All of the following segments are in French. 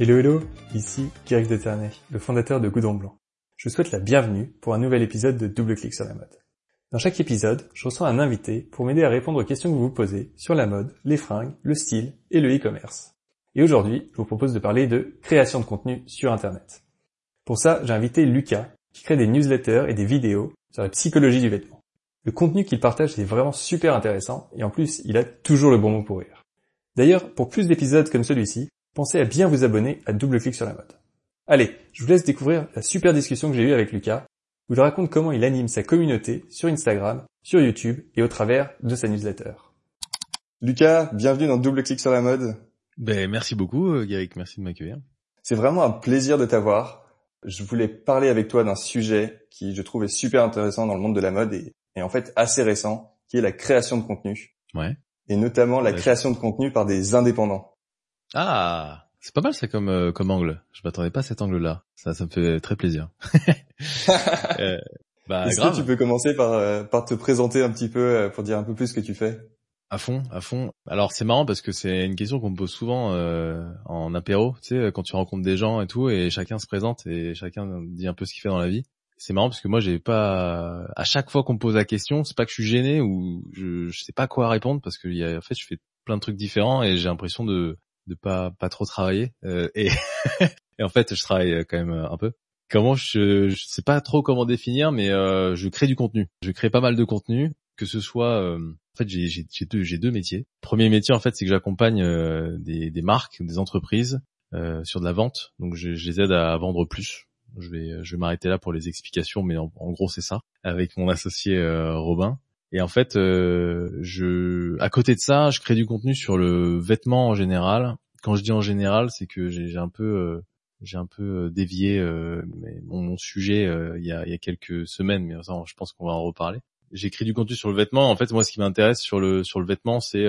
Hello hello, ici Greg Deternay, le fondateur de Goudron Blanc. Je vous souhaite la bienvenue pour un nouvel épisode de Double Clic sur la mode. Dans chaque épisode, je reçois un invité pour m'aider à répondre aux questions que vous vous posez sur la mode, les fringues, le style et le e-commerce. Et aujourd'hui, je vous propose de parler de création de contenu sur Internet. Pour ça, j'ai invité Lucas, qui crée des newsletters et des vidéos sur la psychologie du vêtement. Le contenu qu'il partage est vraiment super intéressant et en plus, il a toujours le bon mot pour rire. D'ailleurs, pour plus d'épisodes comme celui-ci, pensez à bien vous abonner à Double Clic sur la mode. Allez, je vous laisse découvrir la super discussion que j'ai eue avec Lucas, où il raconte comment il anime sa communauté sur Instagram, sur YouTube et au travers de sa newsletter. Lucas, bienvenue dans Double Clic sur la mode. Ben, merci beaucoup, euh, Gaël, merci de m'accueillir. C'est vraiment un plaisir de t'avoir. Je voulais parler avec toi d'un sujet qui je trouvais super intéressant dans le monde de la mode et, et en fait assez récent, qui est la création de contenu. Ouais. Et notamment la création de contenu par des indépendants. Ah, c'est pas mal ça comme euh, comme angle. Je m'attendais pas à cet angle-là. Ça, ça me fait très plaisir. euh, bah, Est-ce que tu peux commencer par euh, par te présenter un petit peu euh, pour dire un peu plus ce que tu fais? À fond, à fond. Alors c'est marrant parce que c'est une question qu'on me pose souvent en apéro, tu sais, quand tu rencontres des gens et tout, et chacun se présente et chacun dit un peu ce qu'il fait dans la vie. C'est marrant parce que moi j'ai pas à chaque fois qu'on me pose la question, c'est pas que je suis gêné ou je, je sais pas quoi répondre parce que y a, en fait je fais plein de trucs différents et j'ai l'impression de de pas pas trop travailler euh, et, et en fait je travaille quand même un peu. Comment je je sais pas trop comment définir mais euh, je crée du contenu. Je crée pas mal de contenu que ce soit euh, en fait j'ai j'ai deux j'ai deux métiers. Premier métier en fait c'est que j'accompagne euh, des des marques, des entreprises euh, sur de la vente. Donc je, je les aide à vendre plus. Je vais je vais m'arrêter là pour les explications mais en, en gros c'est ça avec mon associé Robin. Et en fait, euh, je, à côté de ça, je crée du contenu sur le vêtement en général. Quand je dis en général, c'est que j'ai un peu, euh, j'ai un peu euh, dévié euh, mon, sujet il y, a, quelques semaines, mais je pense qu'on va en reparler. J'écris du contenu sur le vêtement. En fait, moi, ce qui m'intéresse sur le sur le vêtement, c'est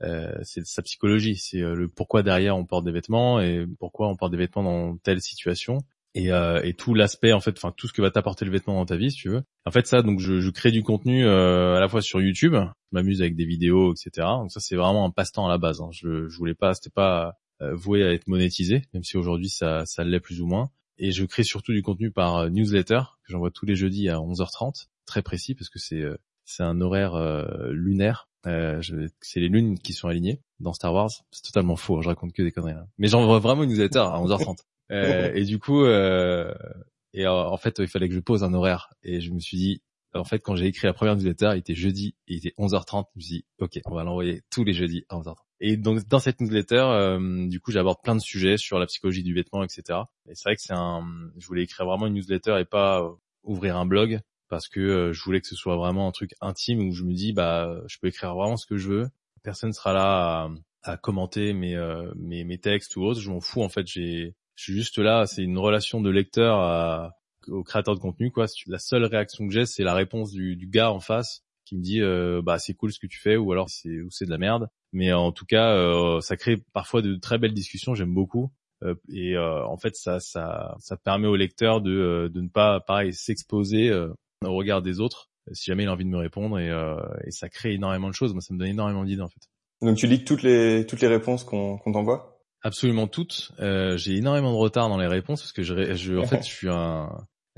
sa psychologie, c'est le pourquoi derrière on porte des vêtements et pourquoi on porte des vêtements dans telle situation et, euh, et tout l'aspect en fait, enfin tout ce que va t'apporter le vêtement dans ta vie, si tu veux. En fait, ça, donc je, je crée du contenu euh, à la fois sur YouTube, je m'amuse avec des vidéos, etc. Donc ça, c'est vraiment un passe-temps à la base. Hein. Je, je voulais pas, c'était pas euh, voué à être monétisé, même si aujourd'hui ça, ça l'est plus ou moins. Et je crée surtout du contenu par euh, newsletter que j'envoie tous les jeudis à 11h30, très précis parce que c'est euh, c'est un horaire lunaire. c'est les lunes qui sont alignées dans Star Wars. C'est totalement faux, hein, je raconte que des conneries là. Mais j'envoie vraiment une newsletter à 11h30. Euh, et du coup, euh, et en fait, il fallait que je pose un horaire. Et je me suis dit, en fait, quand j'ai écrit la première newsletter, il était jeudi, et il était 11h30. Je me suis dit, ok, on va l'envoyer tous les jeudis à 11h30. Et donc dans cette newsletter, euh, du coup, j'aborde plein de sujets sur la psychologie du vêtement, etc. Et c'est vrai que c'est un, je voulais écrire vraiment une newsletter et pas euh, ouvrir un blog parce que euh, je voulais que ce soit vraiment un truc intime où je me dis, bah, je peux écrire vraiment ce que je veux. Personne sera là à, à commenter mes, mes mes textes ou autres. Je m'en fous en fait. J'ai je suis juste là, c'est une relation de lecteur au créateur de contenu quoi. La seule réaction que j'ai, c'est la réponse du, gars en face qui me dit euh, bah c'est cool ce que tu fais ou alors c'est de la merde. Mais en tout cas, euh, ça crée parfois de très belles discussions. J'aime beaucoup. Euh, et euh, en fait, ça, permet au lecteur de, euh, ne pas, pareil, s'exposer au regard des autres, si jamais il a envie de me répondre. Et, ça crée énormément de choses. Moi, ça me donne énormément d'idées en fait. Donc tu lis toutes les réponses qu'on t'envoie? Absolument toutes. Euh, j'ai énormément de retard dans les réponses parce que je, je en fait, je suis un.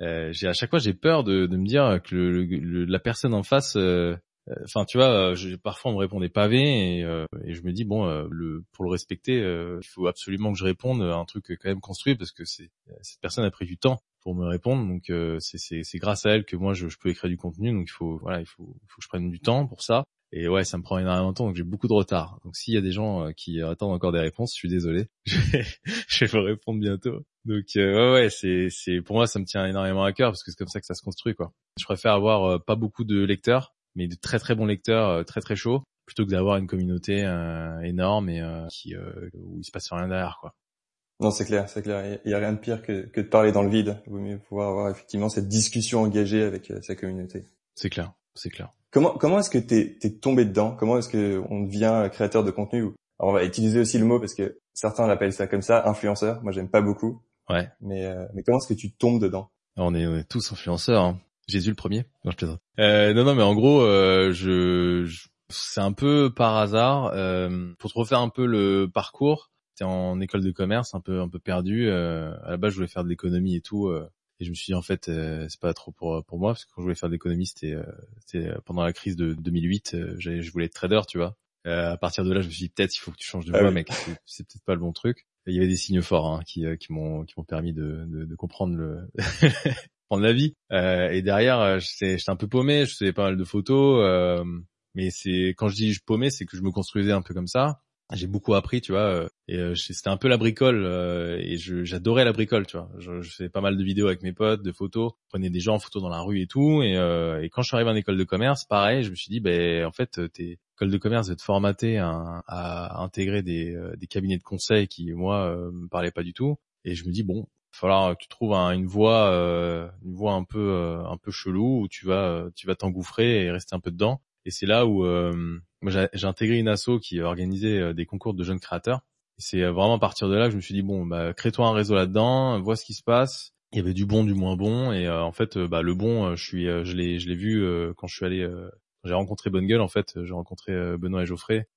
Euh, j'ai à chaque fois j'ai peur de, de me dire que le, le, la personne en face. Euh, euh, enfin, tu vois, je, parfois on me répond des pavés et, euh, et je me dis bon, le, pour le respecter, il faut absolument que je réponde à un truc quand même construit parce que c'est cette personne a pris du temps pour me répondre, donc c'est grâce à elle que moi je, je, peux écrire du contenu, donc il faut voilà, il faut, il faut que je prenne du temps pour ça. Et ouais, ça me prend énormément de temps, donc j'ai beaucoup de retard. Donc s'il y a des gens euh, qui attendent encore des réponses, je suis désolé. je vais vous répondre bientôt. Donc euh, ouais, ouais, c'est c'est pour moi ça me tient énormément à cœur parce que c'est comme ça que ça se construit quoi. Je préfère avoir euh, pas beaucoup de lecteurs, mais de très très bons lecteurs, très très chauds, plutôt que d'avoir une communauté énorme et qui où il se passe rien derrière quoi. Non, c'est clair, c'est clair. Il y a rien de pire que, que de parler dans le vide. Il vaut mieux pouvoir avoir effectivement cette discussion engagée avec sa communauté. C'est clair, c'est clair. Comment comment est-ce que t'es es tombé dedans? Comment est-ce que on devient créateur de contenu? Alors on va utiliser aussi le mot parce que certains l'appellent ça comme ça, influenceur. Moi j'aime pas beaucoup. Ouais. Mais euh, mais comment est-ce que tu tombes dedans? On est, on est, tous influenceurs. Hein. Jésus le premier? Non je plaisante. Euh, non non mais en gros euh, je, je c'est un peu par hasard euh, pour te refaire un peu le parcours j'étais en école de commerce, un peu un peu perdu. Euh, à la base, je voulais faire de l'économie et tout. Euh, et je me suis dit en fait, euh, c'est pas trop pour pour moi parce que quand je voulais faire de l'économie, c'était c'était pendant la crise de 2008. je voulais être trader, tu vois. à partir de là, je me suis dit peut-être il faut que tu changes de ah voie, mec. C'est peut-être pas le bon truc. il y avait des signes forts hein, qui qui m'ont qui m'ont permis de, de, de comprendre le prendre la vie. et derrière, j'étais un peu paumé. Je faisais pas mal de photos. mais c'est quand je dis je paumé, c'est que je me construisais un peu comme ça j'ai beaucoup appris, tu vois, euh, et euh, c'était un peu la bricole, euh, et j'adorais la bricole, tu vois. Je, faisais pas mal de vidéos avec mes potes, de photos, prenais des gens en photo dans la rue et tout, et, et quand je suis arrivé en école de commerce, pareil, je me suis dit, ben en fait, t'es école de commerce de te formater à, intégrer des, des, cabinets de conseil qui, moi, me parlaient pas du tout, et je me dis bon, il va falloir que tu trouves une voie, une voie un peu, un peu chelou où tu vas, tu vas t'engouffrer et rester un peu dedans. Et c'est là où moi j'ai intégré une asso qui organisait euh, des concours de jeunes créateurs. C'est euh, vraiment à partir de là que je me suis dit bon bah crée-toi un réseau là-dedans, vois ce qui se passe. Il y avait du bon, du moins bon, et euh, en fait bah le bon, je suis, l'ai, je l'ai vu quand je suis allé, j'ai rencontré Bonne Gueule en fait, j'ai rencontré Benoît et Geoffrey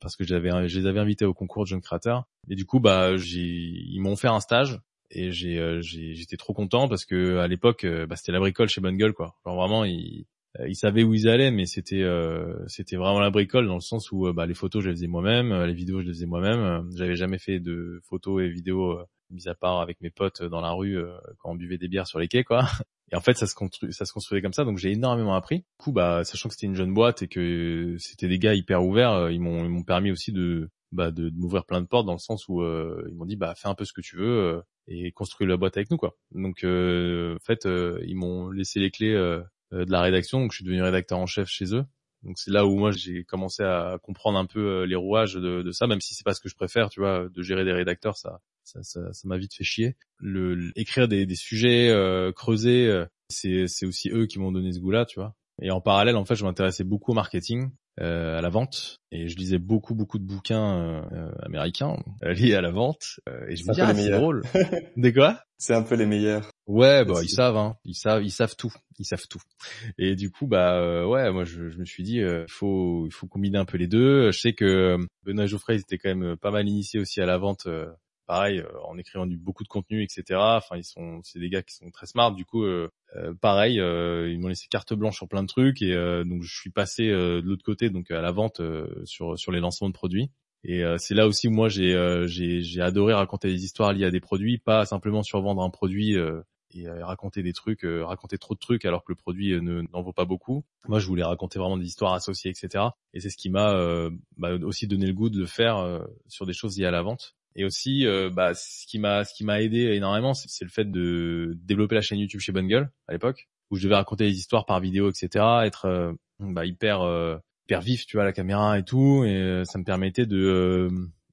parce que j'avais, je les avais invités au concours de jeunes créateurs. Et du coup bah ils m'ont fait un stage et j'ai, j'étais trop content parce que à l'époque bah, c'était la bricole chez Bonne Gueule quoi. Genre vraiment ils euh, ils savaient où ils allaient, mais c'était euh, c'était vraiment la bricole dans le sens où euh, bah, les photos je les faisais moi-même, les vidéos je les faisais moi-même. J'avais jamais fait de photos et vidéos mis à part avec mes potes dans la rue quand on buvait des bières sur les quais quoi. Et en fait ça se construit ça se construisait comme ça, donc j'ai énormément appris. Du coup bah sachant que c'était une jeune boîte et que c'était des gars hyper ouverts, ils m'ont ils m'ont permis aussi de bah, de, m'ouvrir plein de portes dans le sens où ils m'ont dit bah fais un peu ce que tu veux et construis la boîte avec nous quoi. Donc en fait ils m'ont laissé les clés euh, de la rédaction, donc je suis devenu rédacteur en chef chez eux. Donc c'est là où moi j'ai commencé à comprendre un peu euh, les rouages de, ça, même si c'est pas ce que je préfère, tu vois, de gérer des rédacteurs, ça, ça, ça, ça m'a vite fait chier. Le, écrire des, des sujets, euh, creuser, euh, c'est, c'est aussi eux qui m'ont donné ce goût-là, tu vois. Et en parallèle, en fait, je m'intéressais beaucoup au marketing, euh, à la vente, et je lisais beaucoup, beaucoup de bouquins euh, américains liés à la vente. et je me disais, ah, c'est drôle. Des quoi? C'est un peu les meilleurs. Ouais, bah ils savent, hein. Ils savent, ils savent tout, ils savent tout. Et du coup, bah euh, ouais, moi je, je, me suis dit, euh, il faut, il faut combiner un peu les deux. Je sais que euh, Benoît Geoffrey, ils étaient quand même pas mal initiés aussi à la vente, pareil, en écrivant du beaucoup de contenu, etc. Enfin, ils sont, c'est des gars qui sont très smart. Du coup, pareil, ils m'ont laissé carte blanche sur plein de trucs et donc je suis passé de l'autre côté, donc à la vente sur sur les lancements de produits. Et c'est là aussi où moi j'ai j'ai adoré raconter des histoires liées à des produits, pas simplement survendre un produit et euh, raconter des trucs, euh, raconter trop de trucs alors que le produit euh, ne n'en vaut pas beaucoup. Moi, je voulais raconter vraiment des histoires associées, etc. Et c'est ce qui m'a bah, aussi donné le goût de le faire sur des choses liées à la vente. Et aussi, bah, ce qui m'a ce qui m'a aidé énormément, c'est le fait de développer la chaîne YouTube chez Bonne Gueule à l'époque, où je devais raconter des histoires par vidéo, etc. Être bah, hyper hyper vif, tu vois, la caméra et tout, et ça me permettait de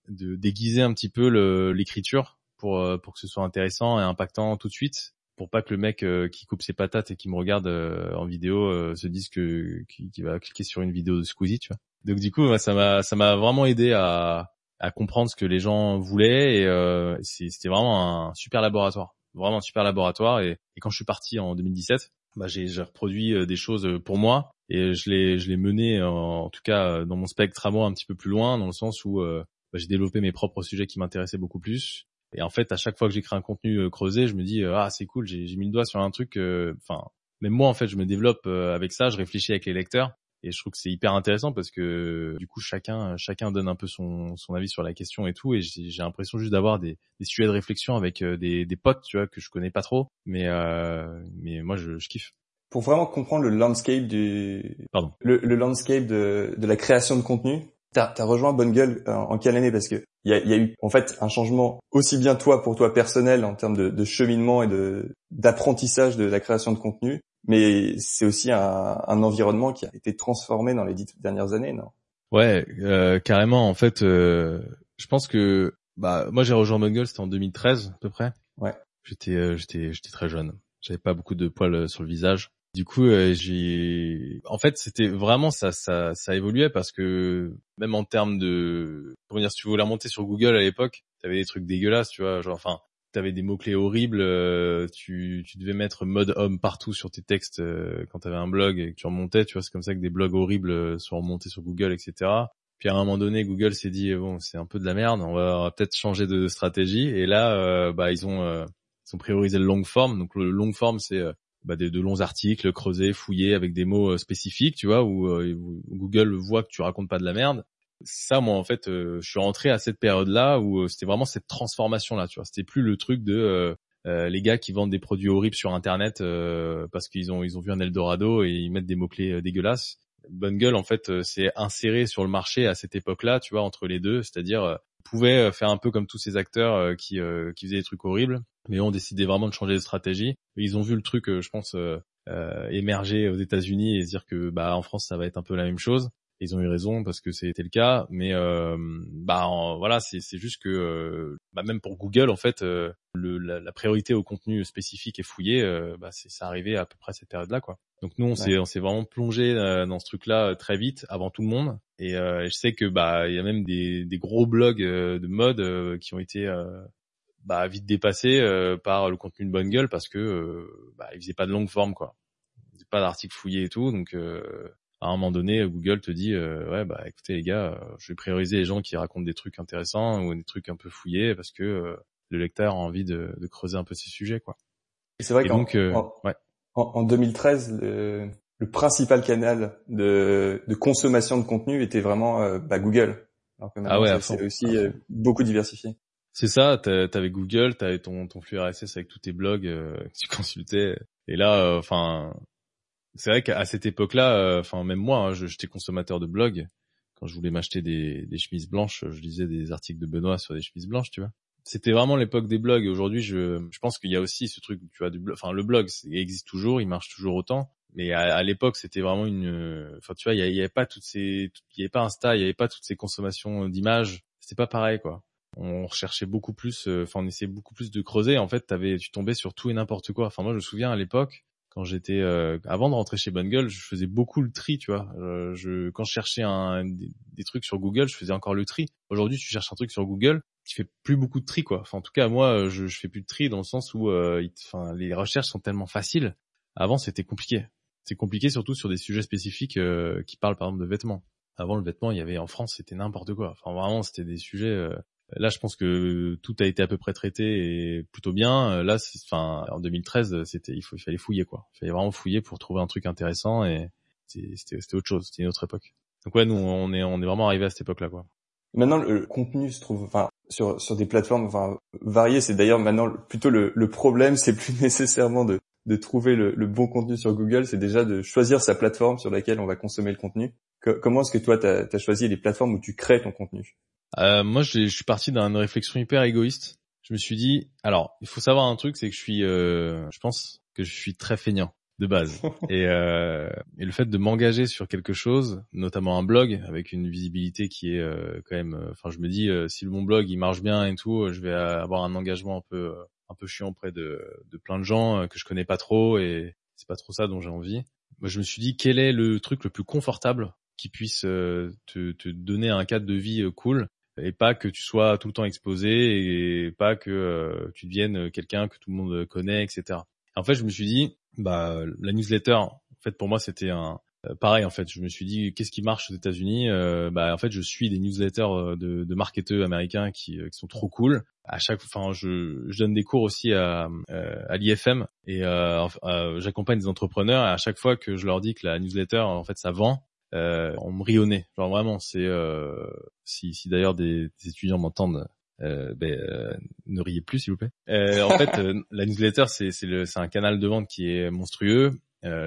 de déguiser un petit peu l'écriture pour pour que ce soit intéressant et impactant tout de suite pour pas que le mec euh, qui coupe ses patates et qui me regarde euh, en vidéo euh, se dise que qu'il va cliquer sur une vidéo de Squeezie, tu vois. Donc du coup, ça m'a ça m'a vraiment aidé à à comprendre ce que les gens voulaient et c'était vraiment un super laboratoire, vraiment un super laboratoire. Et, quand je suis parti en 2017, bah j'ai reproduit des choses pour moi et je l'ai je l'ai mené en, tout cas dans mon spectre à moi un petit peu plus loin dans le sens où bah, j'ai développé mes propres sujets qui m'intéressaient beaucoup plus et en fait, à chaque fois que j'écris un contenu euh, creusé, je me dis euh, ah c'est cool, j'ai mis le doigt sur un truc. Euh, enfin, même moi en fait, je me développe avec ça, je réfléchis avec les lecteurs. Et je trouve que c'est hyper intéressant parce que du coup chacun chacun donne un peu son, son avis sur la question et tout. Et j'ai l'impression juste d'avoir des, des sujets de réflexion avec des, des potes tu vois que je connais pas trop. Mais euh, mais moi je, je kiffe. Pour vraiment comprendre le landscape du Pardon. Le, le landscape de, de la création de contenu T'as as rejoint Bonne Gueule euh, en, quelle année? Parce que il y a, y a, eu en fait un changement aussi bien toi pour toi personnel en termes de, de cheminement et de d'apprentissage de la création de contenu, mais c'est aussi un, un, environnement qui a été transformé dans les dix dernières années, non? Ouais, euh, carrément. En fait, euh, je pense que bah moi j'ai rejoint Gueule, c'était en 2013 à peu près. Ouais. J'étais euh, j'étais j'étais très jeune. J'avais pas beaucoup de poils sur le visage. Du coup, euh, j'ai, en fait, c'était vraiment ça, ça, ça évoluait parce que même en termes de, pour dire, si tu voulais remonter sur Google à l'époque, t'avais des trucs dégueulasses, tu vois, genre, enfin, t'avais des mots clés horribles, euh, tu, tu devais mettre mode homme partout sur tes textes euh, quand t'avais un blog et que tu remontais, tu vois, c'est comme ça que des blogs horribles sont remontés sur Google, etc. Puis à un moment donné, Google s'est dit bon, c'est un peu de la merde, on va, peut-être changer de stratégie. Et là, bah ils ont ils ont priorisé le long form. Donc le long form, c'est bah, de, longs articles creusés, fouillés avec des mots spécifiques, tu vois, où, Google voit que tu racontes pas de la merde. Ça, moi, en fait, je suis rentré à cette période-là où c'était vraiment cette transformation-là, tu vois. C'était plus le truc de euh, les gars qui vendent des produits horribles sur internet euh, parce qu'ils ont ils ont vu un Eldorado et ils mettent des mots clés euh, dégueulasses. Bungle en fait c'est inséré sur le marché à cette époque-là, tu vois, entre les deux, c'est-à-dire pouvait faire un peu comme tous ces acteurs qui qui faisaient des trucs horribles, mais ont décidé vraiment de changer de stratégie. Ils ont vu le truc, je pense, émerger aux États-Unis et se dire que bah en France ça va être un peu la même chose ils ont eu raison parce que c'était le cas mais euh, bah voilà c'est juste que euh, bah, même pour Google en fait euh, le, la, la, priorité au contenu spécifique et fouillé euh, bah c'est ça arrivé à peu près à cette période là quoi. Donc nous on s'est on s'est vraiment plongé dans ce truc là très vite avant tout le monde. Et je sais que bah il y a même des des gros blogs de mode qui ont été bah vite dépassés par le contenu de Bungle parce que bah ils faisaient pas de longue forme quoi. Ils faisaient pas d'articles fouillés et tout donc à un moment donné, Google te dit euh, ouais bah écoutez les gars, euh, je vais prioriser les gens qui racontent des trucs intéressants ou des trucs un peu fouillés parce que euh, le lecteur a envie de, de, creuser un peu ces sujets quoi. Et c'est vrai qu'en en, en, 2013, le, le, principal canal de, de, consommation de contenu était vraiment bah, Google. Alors que ah ouais, c'est aussi beaucoup diversifié. C'est ça, t'avais Google, t'avais ton, ton flux RSS avec tous tes blogs que tu consultais. Et là, enfin, c'est vrai qu'à cette époque-là, euh, enfin même moi, hein, j'étais consommateur de blogs. Quand je voulais m'acheter des, chemises blanches, je lisais des articles de Benoît sur des chemises blanches, tu vois. C'était vraiment l'époque des blogs. Aujourd'hui, je, pense qu'il y a aussi ce truc, tu vois, du blog. Enfin, le blog, existe toujours, il marche toujours autant. Mais à, l'époque, c'était vraiment une. Enfin, tu vois, il y, avait pas toutes ces, il y avait pas Insta, il y avait pas toutes ces consommations d'images. C'était pas pareil, quoi. On recherchait beaucoup plus. Euh, enfin, on essayait beaucoup plus de creuser. En fait, tu tombais sur tout et n'importe quoi. Enfin, moi, je me souviens à l'époque, quand j'étais euh, avant de rentrer chez Bungle, je faisais beaucoup le tri, tu vois. Euh, je quand je cherchais un, des, trucs sur Google, je faisais encore le tri. Aujourd'hui, tu cherches un truc sur Google, tu fais plus beaucoup de tri, quoi. Enfin, en tout cas, moi, je, je fais plus de tri dans le sens où, euh, enfin, les recherches sont tellement faciles. Avant, c'était compliqué. C'est compliqué surtout sur des sujets spécifiques qui parlent par exemple de vêtements. Avant, le vêtement, il y avait en France, c'était n'importe quoi. Enfin, vraiment, c'était des sujets Là, je pense que tout a été à peu près traité et plutôt bien. Là, enfin, en 2013, c'était, il, fallait fouiller quoi. Il fallait vraiment fouiller pour trouver un truc intéressant et c'était, autre chose. C'était une autre époque. Donc ouais, nous, on est, vraiment arrivé à cette époque-là quoi. Maintenant, le contenu se trouve, enfin, sur des plateformes, enfin, variées. C'est d'ailleurs maintenant plutôt le problème, c'est plus nécessairement de de trouver le, le, bon contenu sur Google, c'est déjà de choisir sa plateforme sur laquelle on va consommer le contenu. comment est-ce que toi, tu as, choisi les plateformes où tu crées ton contenu? Euh, moi, je suis parti d'une réflexion hyper égoïste. Je me suis dit, alors, il faut savoir un truc, c'est que je suis, euh, je pense que je suis très feignant de base. et, euh, et le fait de m'engager sur quelque chose, notamment un blog avec une visibilité qui est quand même, enfin, je me dis, si le mon blog il marche bien et tout, je vais avoir un engagement un peu, un peu chiant auprès de, de plein de gens que je connais pas trop et c'est pas trop ça dont j'ai envie. Moi, je me suis dit, quel est le truc le plus confortable qui puisse te, te donner un cadre de vie cool et pas que tu sois tout le temps exposé et pas que euh, tu deviennes quelqu'un que tout le monde connaît, etc. En fait, je me suis dit, bah la newsletter, en fait pour moi c'était un euh, pareil en fait. Je me suis dit qu'est-ce qui marche aux États-Unis? Euh, Bah en fait je suis des newsletters de, de marketeurs américains qui, sont trop cool. À chaque, enfin je, donne des cours aussi à, l'IFM et j'accompagne des entrepreneurs et à chaque fois que je leur dis que la newsletter en fait ça vend, euh, on me rionnait. Genre vraiment, c'est euh, si, d'ailleurs des, étudiants m'entendent, euh, ben, euh, ne riez plus s'il vous plaît. Euh, en fait, la newsletter c'est un canal de vente qui est monstrueux.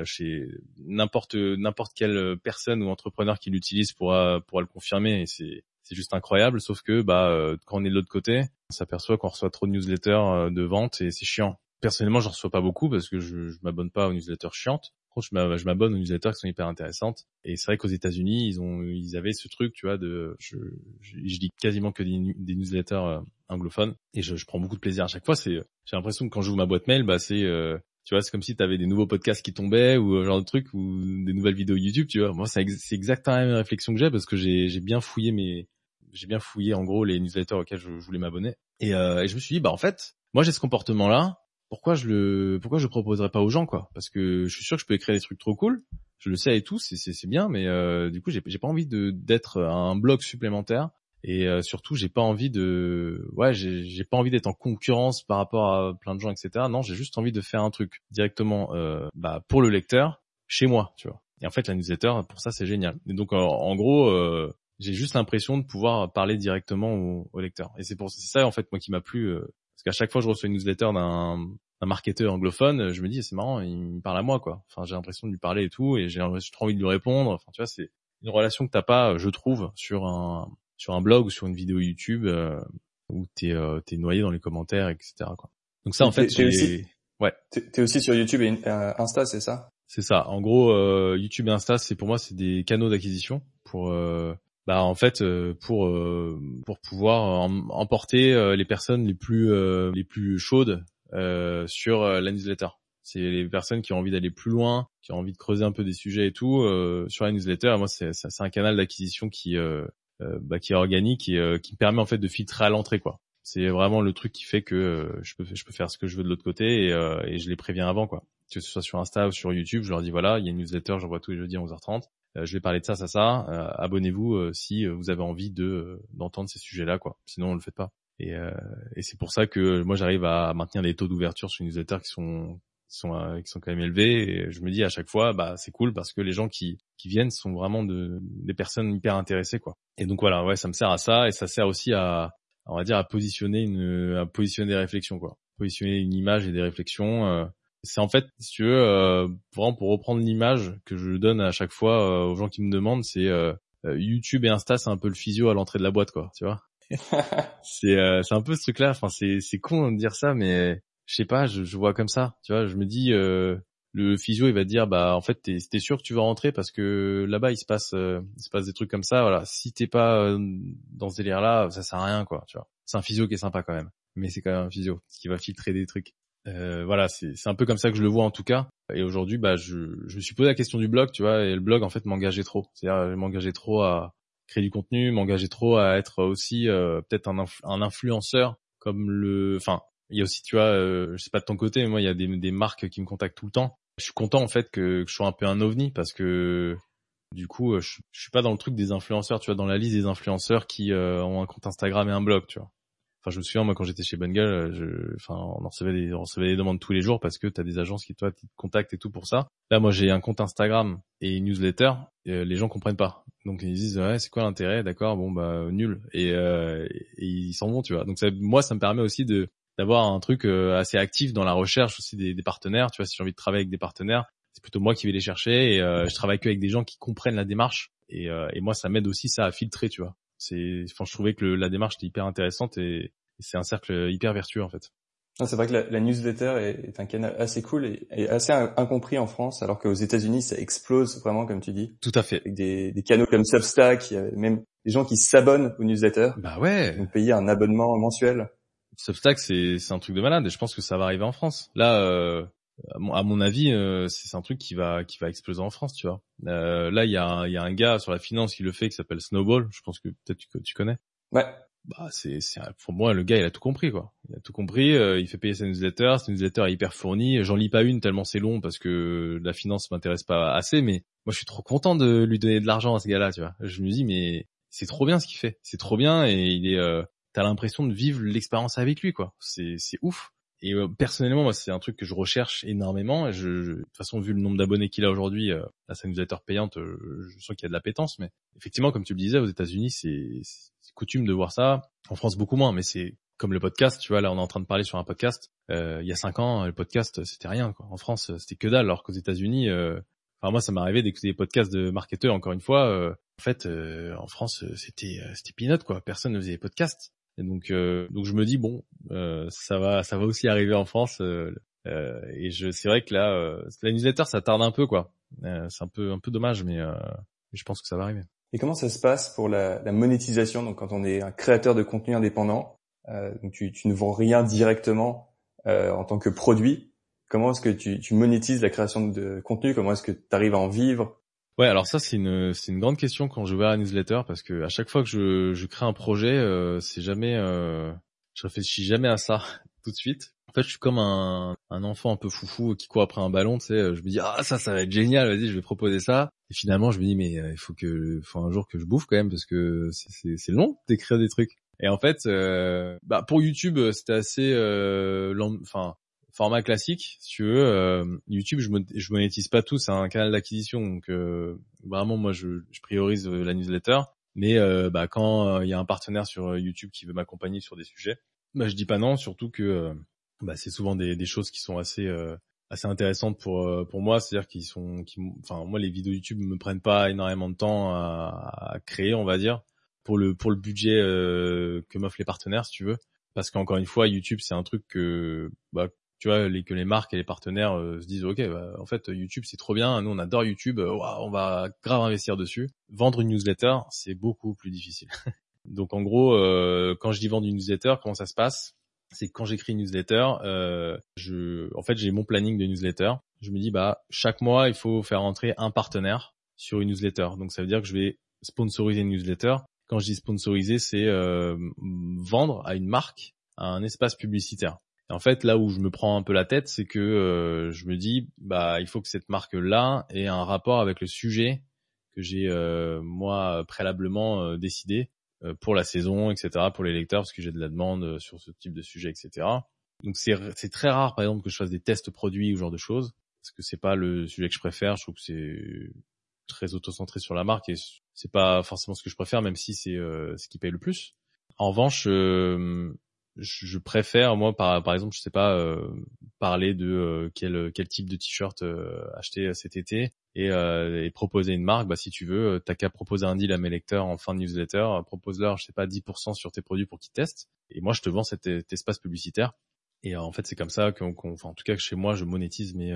Chez n'importe n'importe quelle personne ou entrepreneur qui l'utilise pourra pourra le confirmer et c'est c'est juste incroyable. Sauf que bah quand on est de l'autre côté, on s'aperçoit qu'on reçoit trop de newsletters de vente et c'est chiant. Personnellement, j'en reçois pas beaucoup parce que je, m'abonne pas aux newsletters chiantes je m'abonne aux newsletters qui sont hyper intéressantes. Et c'est vrai qu'aux États-Unis, ils ont, ils avaient ce truc, tu vois, de, je, je, lis quasiment que des, newsletters euh, anglophones et je, je, prends beaucoup de plaisir à chaque fois. C'est, j'ai l'impression que quand j'ouvre ma boîte mail, bah c'est, euh, tu vois, c'est comme si tu avais des nouveaux podcasts qui tombaient ou euh, genre de trucs ou des nouvelles vidéos YouTube, tu vois. Moi, c'est, exactement la même réflexion que j'ai parce que j'ai, bien fouillé mes, j'ai bien fouillé en gros les newsletters auxquels je, voulais m'abonner. Et, euh, et je me suis dit, bah en fait, moi j'ai ce comportement-là pourquoi je le pourquoi je proposerais pas aux gens quoi? Parce que je suis sûr que je peux écrire des trucs trop cool. je le sais et tout, c'est bien, mais euh, du coup j'ai pas envie d'être un blog supplémentaire et euh, surtout j'ai pas envie de ouais j'ai pas envie d'être en concurrence par rapport à plein de gens etc. Non, j'ai juste envie de faire un truc directement euh, bah, pour le lecteur chez moi, tu vois. Et en fait la newsletter pour ça c'est génial. Et donc en gros euh, j'ai juste l'impression de pouvoir parler directement au, lecteur. Et c'est pour c'est ça en fait moi qui m'a plu euh, parce qu'à chaque fois que je reçois une newsletter d'un un marketeur anglophone, je me dis c'est marrant, il me parle à moi quoi. Enfin, j'ai l'impression de lui parler et tout, et j'ai trop envie de lui répondre. Enfin, tu vois, c'est une relation que t'as pas, je trouve, sur un sur un blog ou sur une vidéo YouTube euh, où t'es euh, t'es noyé dans les commentaires, etc. Quoi. Donc ça, en fait, t'es aussi, ouais. T'es aussi sur YouTube et euh, Insta, c'est ça? C'est ça. En gros, euh, YouTube et Insta, c'est pour moi, c'est des canaux d'acquisition pour euh, bah en fait pour pour pouvoir emporter les personnes les plus les plus chaudes euh, sur la newsletter. C'est les personnes qui ont envie d'aller plus loin, qui ont envie de creuser un peu des sujets et tout euh, sur la newsletter. Moi, c'est un canal d'acquisition qui bah, qui est organique et qui me permet en fait de filtrer à l'entrée quoi. C'est vraiment le truc qui fait que je peux je peux faire ce que je veux de l'autre côté et, et je les préviens avant quoi que ce soit sur Insta ou sur YouTube, je leur dis voilà, il y a une newsletter, j'envoie tous les jeudis à 11h30. je vais parler de ça, ça, ça. Abonnez-vous si vous avez envie de d'entendre ces sujets-là, quoi. Sinon, on le fait pas. Et, euh, et c'est pour ça que moi j'arrive à maintenir des taux d'ouverture sur une newsletter qui sont qui sont euh, qui sont quand même élevés. Et je me dis à chaque fois, bah c'est cool parce que les gens qui qui viennent sont vraiment de des personnes hyper intéressées quoi. Et donc voilà, ouais, ça me sert à ça et ça sert aussi à on va dire à positionner une à positionner des réflexions quoi. Positionner une image et des réflexions. Euh, c'est en fait, si tu veux, euh, vraiment pour reprendre l'image que je donne à chaque fois aux gens qui me demandent, c'est YouTube et Insta, c'est un peu le physio à l'entrée de la boîte, quoi, tu vois. c'est euh, c'est un peu ce truc là enfin c'est c'est con de dire ça mais je sais pas je, je vois comme ça tu vois je me dis euh, le physio il va dire bah en fait t'es es sûr que tu vas rentrer parce que là-bas il se passe euh, il se passe des trucs comme ça voilà. Si t'es pas euh, dans ce délire là ça sert à rien quoi tu vois. C'est un physio qui est sympa quand même. Mais c'est quand même un physio qui va filtrer des trucs. Euh, voilà c'est un peu comme ça que je le vois en tout cas. Et aujourd'hui bah je je me suis posé la question du blog tu vois et le blog en fait m'engageait trop. C'est-à-dire m'engageait trop à créer du contenu, m'engager trop à être aussi peut-être un, un, influenceur comme le, enfin, il y a aussi, tu vois, euh, je sais pas de ton côté, mais moi il y a des, marques qui me contactent tout le temps. Je suis content en fait que, je sois un peu un ovni parce que du coup, je, je, suis pas dans le truc des influenceurs, tu vois, dans la liste des influenceurs qui euh, ont un compte Instagram et un blog, tu vois. Enfin, je me souviens, moi, quand j'étais chez Bengal, je, enfin, on recevait des, on recevait des demandes tous les jours parce que tu as des agences qui, toi, te contactent et tout pour ça. Là, moi, j'ai un compte Instagram et une newsletter. Et les gens comprennent pas. Donc, ils disent, ouais, c'est quoi l'intérêt? D'accord, bon, bah, nul. Et, euh, ils s'en vont, tu vois. Donc, moi, ça me permet aussi de, d'avoir un truc euh, assez actif dans la recherche aussi des, des partenaires. Tu vois, si j'ai envie de travailler avec des partenaires, c'est plutôt moi qui vais les chercher et euh, je travaille que avec des gens qui comprennent la démarche. Et, euh, et moi, ça m'aide aussi ça à filtrer, tu vois c'est enfin je trouvais que la démarche était hyper intéressante et, c'est un cercle hyper vertueux en fait. C'est vrai que la, newsletter est, un canal assez cool et, assez incompris en France, alors qu'aux États-Unis ça explose vraiment comme tu dis. Tout à fait. Avec des, des canaux comme Substack, même des gens qui s'abonnent aux newsletters. Bah ouais. Ils payer un abonnement mensuel. Substack c'est c'est un truc de malade et je pense que ça va arriver en France. Là, euh, à mon avis, euh, c'est un truc qui va qui va exploser en France, tu vois. Euh, là, il y a un, il y a un gars sur la finance qui le fait qui s'appelle Snowball. Je pense que peut-être tu, tu connais. Ouais. Bah c'est c'est pour moi le gars il a tout compris quoi. Il a tout compris. Euh, il fait payer sa newsletter. Sa newsletter est hyper fournie. J'en lis pas une tellement c'est long parce que la finance m'intéresse pas assez. Mais moi je suis trop content de lui donner de l'argent à ce gars-là, tu vois. Je me dis mais c'est trop bien ce qu'il fait. C'est trop bien et il est. Euh, T'as l'impression de vivre l'expérience avec lui quoi. C'est c'est ouf. Et euh, personnellement, moi, c'est un truc que je recherche énormément. Je, de toute façon, vu le nombre d'abonnés qu'il a aujourd'hui, euh, à sa newsletter payante, euh, je sens qu'il y a de la pétence. Mais effectivement, comme tu le disais, aux États-Unis, c'est coutume de voir ça. En France, beaucoup moins. Mais c'est comme le podcast. Tu vois, là, on est en train de parler sur un podcast. Euh, il y a cinq ans, le podcast, c'était rien. Quoi. En France, c'était que dalle. Alors qu'aux États-Unis, enfin moi, ça m'est arrivé d'écouter des podcasts de marketeurs. Encore une fois, en fait, en France, c'était c'était peanut quoi. Personne ne faisait des podcasts. Et donc, euh, donc je me dis bon, euh, ça va, ça va aussi arriver en France. Euh, euh et je, c'est vrai que là, euh, la newsletter, ça tarde un peu, quoi. c'est un peu, un peu dommage, mais, je pense que ça va arriver. Et comment ça se passe pour la, la monétisation Donc, quand on est un créateur de contenu indépendant, donc tu, tu, ne vends rien directement en tant que produit. Comment est-ce que tu, tu monétises la création de contenu? Comment est-ce que tu arrives à en vivre? Ouais, alors ça c'est une c'est une grande question quand je vais à la newsletter parce que à chaque fois que je, je crée un projet, euh, c'est jamais euh, je réfléchis jamais à ça tout de suite. En fait, je suis comme un, un enfant un peu foufou qui court après un ballon, tu sais, je me dis ah ça ça va être génial, vas-y, je vais proposer ça. Et finalement, je me dis mais il faut que faut un jour que je bouffe quand même parce que c'est c'est long d'écrire des trucs. Et en fait, euh, bah pour YouTube, c'était assez, euh, enfin format classique, si tu veux. Euh, YouTube, je, je monétise pas tout, c'est un canal d'acquisition, donc euh, vraiment moi je, je, priorise euh, la newsletter. Mais bah, quand il y a un partenaire sur YouTube qui veut m'accompagner sur des sujets, bah je dis pas non, surtout que bah, c'est souvent des, des, choses qui sont assez assez intéressantes pour pour moi, c'est-à-dire qu'ils sont, enfin moi les vidéos YouTube me prennent pas énormément de temps à, créer, on va dire pour le pour le budget euh, que m'offrent les partenaires si tu veux parce qu'encore une fois YouTube c'est un truc que bah tu vois que les marques et les partenaires euh, se disent ok bah, en fait YouTube c'est trop bien. Nous on adore YouTube. Euh, on va grave investir dessus. Vendre une newsletter c'est beaucoup plus difficile. Donc en gros quand je dis vendre une newsletter comment ça se passe? C'est quand j'écris une newsletter je en fait j'ai mon planning de newsletter. Je me dis bah chaque mois il faut faire entrer un partenaire sur une newsletter. Donc ça veut dire que je vais sponsoriser une newsletter. Quand je dis sponsoriser, c'est euh, vendre à une marque un espace publicitaire. En fait, là où je me prends un peu la tête, c'est que euh, je me dis, bah, il faut que cette marque-là ait un rapport avec le sujet que j'ai euh, moi préalablement décidé pour la saison, etc., pour les lecteurs, parce que j'ai de la demande sur ce type de sujet, etc. Donc c'est très rare, par exemple, que je fasse des tests produits ou genre de choses, parce que c'est pas le sujet que je préfère. Je trouve que c'est très auto-centré sur la marque et c'est pas forcément ce que je préfère, même si c'est euh, ce qui paye le plus. En revanche, euh, je préfère moi par exemple, je sais pas euh, parler de quel quel type de t-shirt acheter cet été et, proposer une marque. Bah si tu veux, t'as qu'à proposer un deal à mes lecteurs en fin de newsletter, propose-leur je sais pas 10% sur tes produits pour qu'ils testent et moi je te vends cet, espace publicitaire. Et en fait c'est comme ça qu'on, enfin, en tout cas chez moi je monétise mes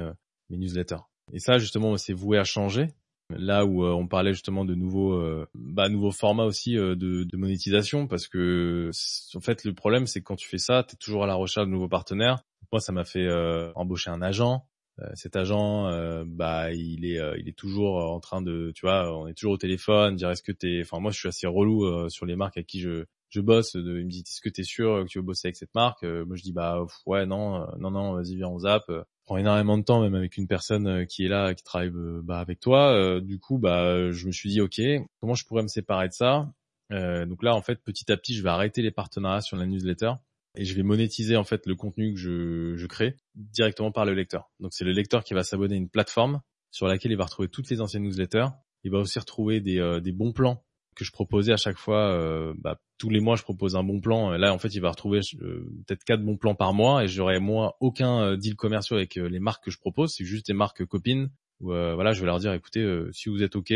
newsletters. Et ça justement c'est voué à changer Là où euh, on parlait justement de nouveaux, euh, bah, nouveaux formats aussi euh, de, monétisation, parce que en fait le problème c'est que quand tu fais ça, tu es toujours à la recherche de nouveaux partenaires. Moi, ça m'a fait embaucher un agent. cet agent, bah, il est, toujours en train de, tu vois, on est toujours au téléphone, dire est-ce que t'es, enfin moi je suis assez relou sur les marques à qui je, bosse. Il me dit est-ce que t'es sûr que tu veux bosser avec cette marque? Moi je dis bah ouais non, non non, vas-y viens on zappe prend énormément de temps même avec une personne euh, qui est là qui travaille euh, bah, avec toi. Euh, du coup bah je me suis dit ok comment je pourrais me séparer de ça? Donc là en fait petit à petit je vais arrêter les partenariats sur la newsletter et je vais monétiser en fait le contenu que je, crée directement par le lecteur. Donc c'est le lecteur qui va s'abonner à une plateforme sur laquelle il va retrouver toutes les anciennes newsletters. Il va aussi retrouver des bons plans que je proposais à chaque fois, euh, bah, tous les mois je propose un bon plan. Là en fait il va retrouver euh, peut-être quatre bons plans par mois et j'aurai moi aucun euh, deal commercial avec les marques que je propose. C'est juste des marques copines. Où, voilà, je vais leur dire écoutez, si vous êtes ok,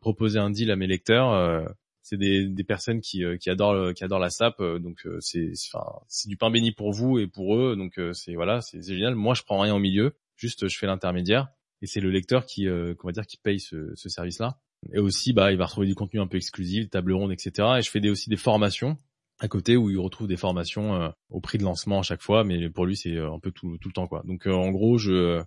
proposez un deal à mes lecteurs. c'est des, des personnes qui, qui adorent qui adorent la SAP, donc c'est c'est du pain béni pour vous et pour eux. Donc c'est voilà, c'est génial. Moi je prends rien au milieu, juste je fais l'intermédiaire et c'est le lecteur qui, on va dire, qui paye ce, ce service-là. Et aussi, bah, il va retrouver du contenu un peu exclusif, table ronde, etc. Et je fais des, aussi des formations à côté où il retrouve des formations euh, au prix de lancement à chaque fois, mais pour lui c'est euh, un peu tout, le temps quoi. Donc euh, en gros, je,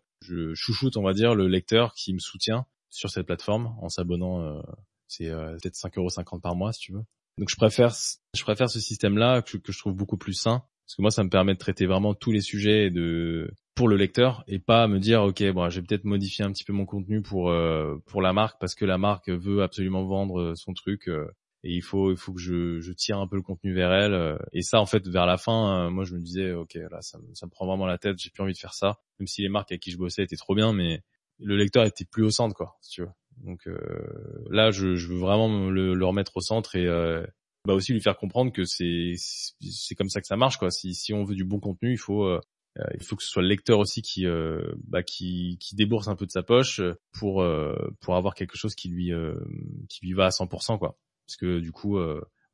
chouchoute on va dire le lecteur qui me soutient sur cette plateforme en s'abonnant. c'est peut-être 5,50€ par mois si tu veux. Donc je préfère je préfère ce système là que, que je trouve beaucoup plus sain parce que moi ça me permet de traiter vraiment tous les sujets de pour le lecteur et pas me dire ok bon j'ai peut-être modifié un petit peu mon contenu pour euh, pour la marque parce que la marque veut absolument vendre euh, son truc euh, et il faut il faut que je, je tire un peu le contenu vers elle et ça en fait vers la fin moi je me disais ok là ça, ça me prend vraiment la tête j'ai plus envie de faire ça même si les marques avec qui je bossais étaient trop bien mais le lecteur était plus au centre quoi tu veux. Donc là je, je veux vraiment le, le, remettre au centre et bah aussi lui faire comprendre que c'est c'est comme ça que ça marche quoi. Si si on veut du bon contenu il faut euh, il faut que ce soit le lecteur aussi qui, euh, bah, qui, qui débourse un peu de sa poche pour euh, pour avoir quelque chose qui lui qui lui va à 100% quoi. Parce que du coup,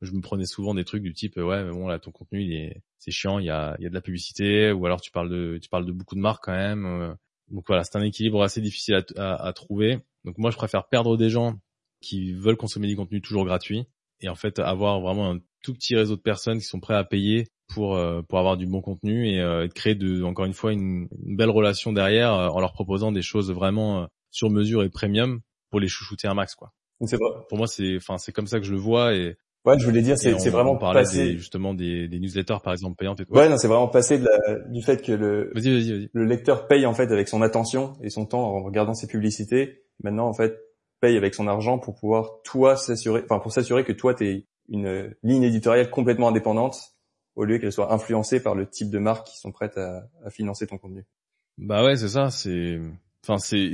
je me prenais souvent des trucs du type ouais mais bon là ton contenu il est c'est chiant, il y a il y a de la publicité ou alors tu parles de tu parles de beaucoup de marques quand même. donc voilà, c'est un équilibre assez difficile à, à trouver. Donc moi je préfère perdre des gens qui veulent consommer du contenu toujours gratuit et en fait avoir vraiment un tout petit réseau de personnes qui sont prêts à payer pour euh, pour avoir du bon contenu et, euh, créer de encore une fois une, belle relation derrière euh, en leur proposant des choses vraiment sur mesure et premium pour les chouchouter un max quoi. C'est vrai. Pour moi c'est enfin c'est comme ça que je le vois et Ouais, je voulais dire, c'est vraiment passé justement des, des, newsletters par exemple payantes. Et tout. Ouais, non, c'est vraiment de la, du fait que le le lecteur paye en fait avec son attention et son temps en regardant ses publicités. Maintenant, en fait, paye avec son argent pour pouvoir toi s'assurer, enfin pour s'assurer que toi t'es une ligne éditoriale complètement indépendante au lieu qu'elle soit influencée par le type de marques qui sont prêtes à, financer ton contenu. Bah ouais, c'est ça. C'est Enfin, c'est,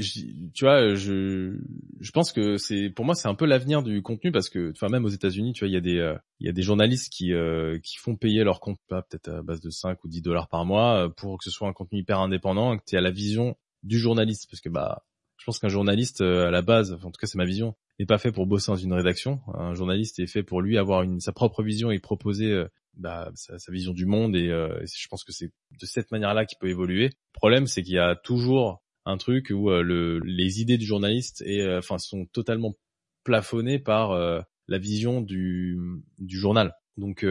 tu vois, je, je pense que c'est, pour moi, c'est un peu l'avenir du contenu parce que, enfin, même aux États-Unis, tu vois, il y a des, euh, il y a des journalistes qui, euh, qui font payer leur compte, peut-être à base de 5 ou 10 dollars par mois, euh, pour que ce soit un contenu hyper indépendant, que tu aies la vision du journaliste, parce que bah, je pense qu'un journaliste à la base, en tout cas, c'est ma vision, n'est pas fait pour bosser dans une rédaction. Un journaliste est fait pour lui avoir sa propre vision et proposer bah, sa, vision du monde et, et je pense que c'est de cette manière-là qu'il peut évoluer. Le problème, c'est qu'il y a toujours un truc où euh, le, les idées du journaliste euh, sont totalement plafonnées par euh, la vision du, journal. Donc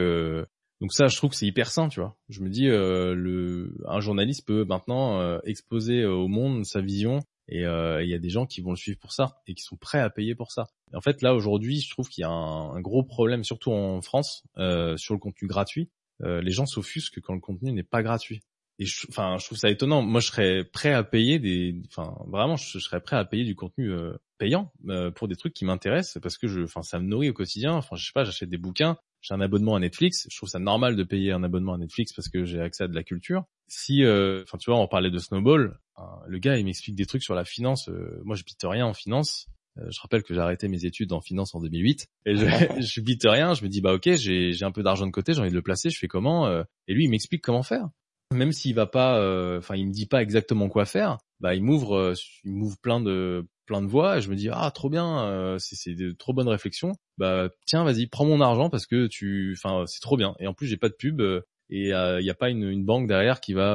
donc ça, je trouve que c'est hyper sain, tu vois. Je me dis, un journaliste peut maintenant exposer au monde sa vision, et il y a des gens qui vont le suivre pour ça et qui sont prêts à payer pour ça. en fait, là aujourd'hui, je trouve qu'il y a un, gros problème, surtout en France, sur le contenu gratuit. les gens s'offusquent quand le contenu n'est pas gratuit et je, enfin, je trouve ça étonnant. Moi, je serais prêt à payer des, enfin, vraiment, je, serais prêt à payer du contenu euh, payant euh, pour des trucs qui m'intéressent parce que je, enfin, ça me nourrit au quotidien. Enfin, je sais pas, j'achète des bouquins, j'ai un abonnement à Netflix. Je trouve ça normal de payer un abonnement à Netflix parce que j'ai accès à de la culture. Si, euh, enfin, tu vois, on parlait de Snowball. Le gars, il m'explique des trucs sur la finance. moi, je bite rien en finance. je rappelle que j'ai arrêté mes études en finance en 2008 et je, je bite rien. Je me dis bah ok, j'ai un peu d'argent de côté, j'ai envie de le placer. Je fais comment Et lui, il m'explique comment faire même s'il va pas, euh, enfin, il me dit pas exactement quoi faire, bah, il m'ouvre, euh, il m'ouvre plein de plein de voies et je me dis ah trop bien, euh, c'est c'est de trop bonnes réflexions. Bah tiens, vas-y, prends mon argent parce que tu, enfin, c'est trop bien. Et en plus, j'ai pas de pub et il y a pas une, une, banque derrière qui va,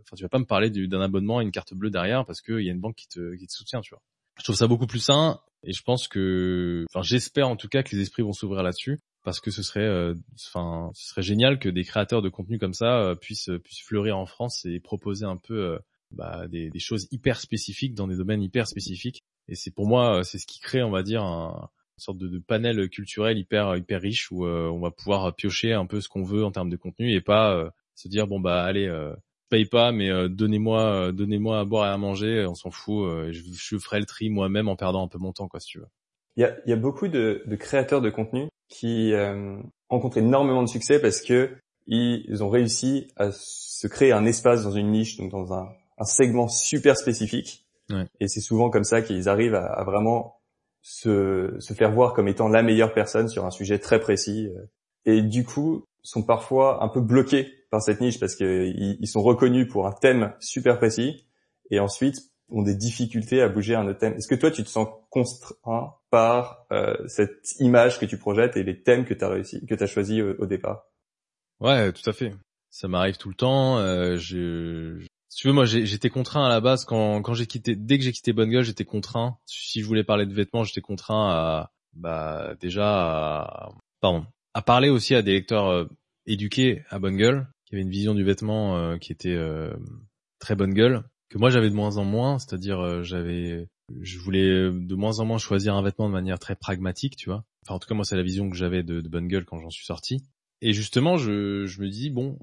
enfin, tu vas pas me parler d'un abonnement à une carte bleue derrière parce qu'il y a une banque qui te qui te soutient, tu vois. Je trouve ça beaucoup plus sain et je pense que, enfin, j'espère en tout cas que les esprits vont s'ouvrir là-dessus parce que ce serait, euh, enfin, ce serait génial que des créateurs de contenu comme ça euh, puissent puissent fleurir en France et proposer un peu euh, bah, des, des, choses hyper spécifiques dans des domaines hyper spécifiques. Et c'est pour moi, c'est ce qui crée, on va dire, un, sorte de, de, panel culturel hyper hyper riche où on va pouvoir piocher un peu ce qu'on veut en termes de contenu et pas se dire bon bah allez paye pas mais donnez-moi donnez-moi à boire et à manger on s'en fout je, je, ferai le tri moi-même en perdant un peu mon temps quoi si tu veux il y a, il y a beaucoup de, de créateurs de contenu qui euh, rencontrent énormément de succès parce que ils ont réussi à se créer un espace dans une niche, donc dans un, un segment super spécifique. Ouais. Et c'est souvent comme ça qu'ils arrivent à, à vraiment se, se, faire voir comme étant la meilleure personne sur un sujet très précis. Et du coup, sont parfois un peu bloqués par cette niche parce qu'ils ils sont reconnus pour un thème super précis. Et ensuite, ont des difficultés à bouger un autre thème. Est-ce que toi, tu te sens contraint par euh, cette image que tu projettes et les thèmes que tu as réussi, que tu as choisi au, départ? Ouais, tout à fait. Ça m'arrive tout le temps. Euh, je, si tu veux, moi, j'étais contraint à la base quand, j'ai quitté, dès que j'ai quitté Bonne Gueule, j'étais contraint. Si je voulais parler de vêtements, j'étais contraint à, bah, déjà, à, pardon, à parler aussi à des lecteurs euh, éduqués à Bonne Gueule, qui avaient une vision du vêtement euh, qui était euh, très bonne gueule que moi j'avais de moins en moins, c'est-à-dire j'avais je voulais de moins en moins choisir un vêtement de manière très pragmatique, tu vois. Enfin en tout cas moi c'est la vision que j'avais de, bonne gueule quand j'en suis sorti. Et justement je, me dis bon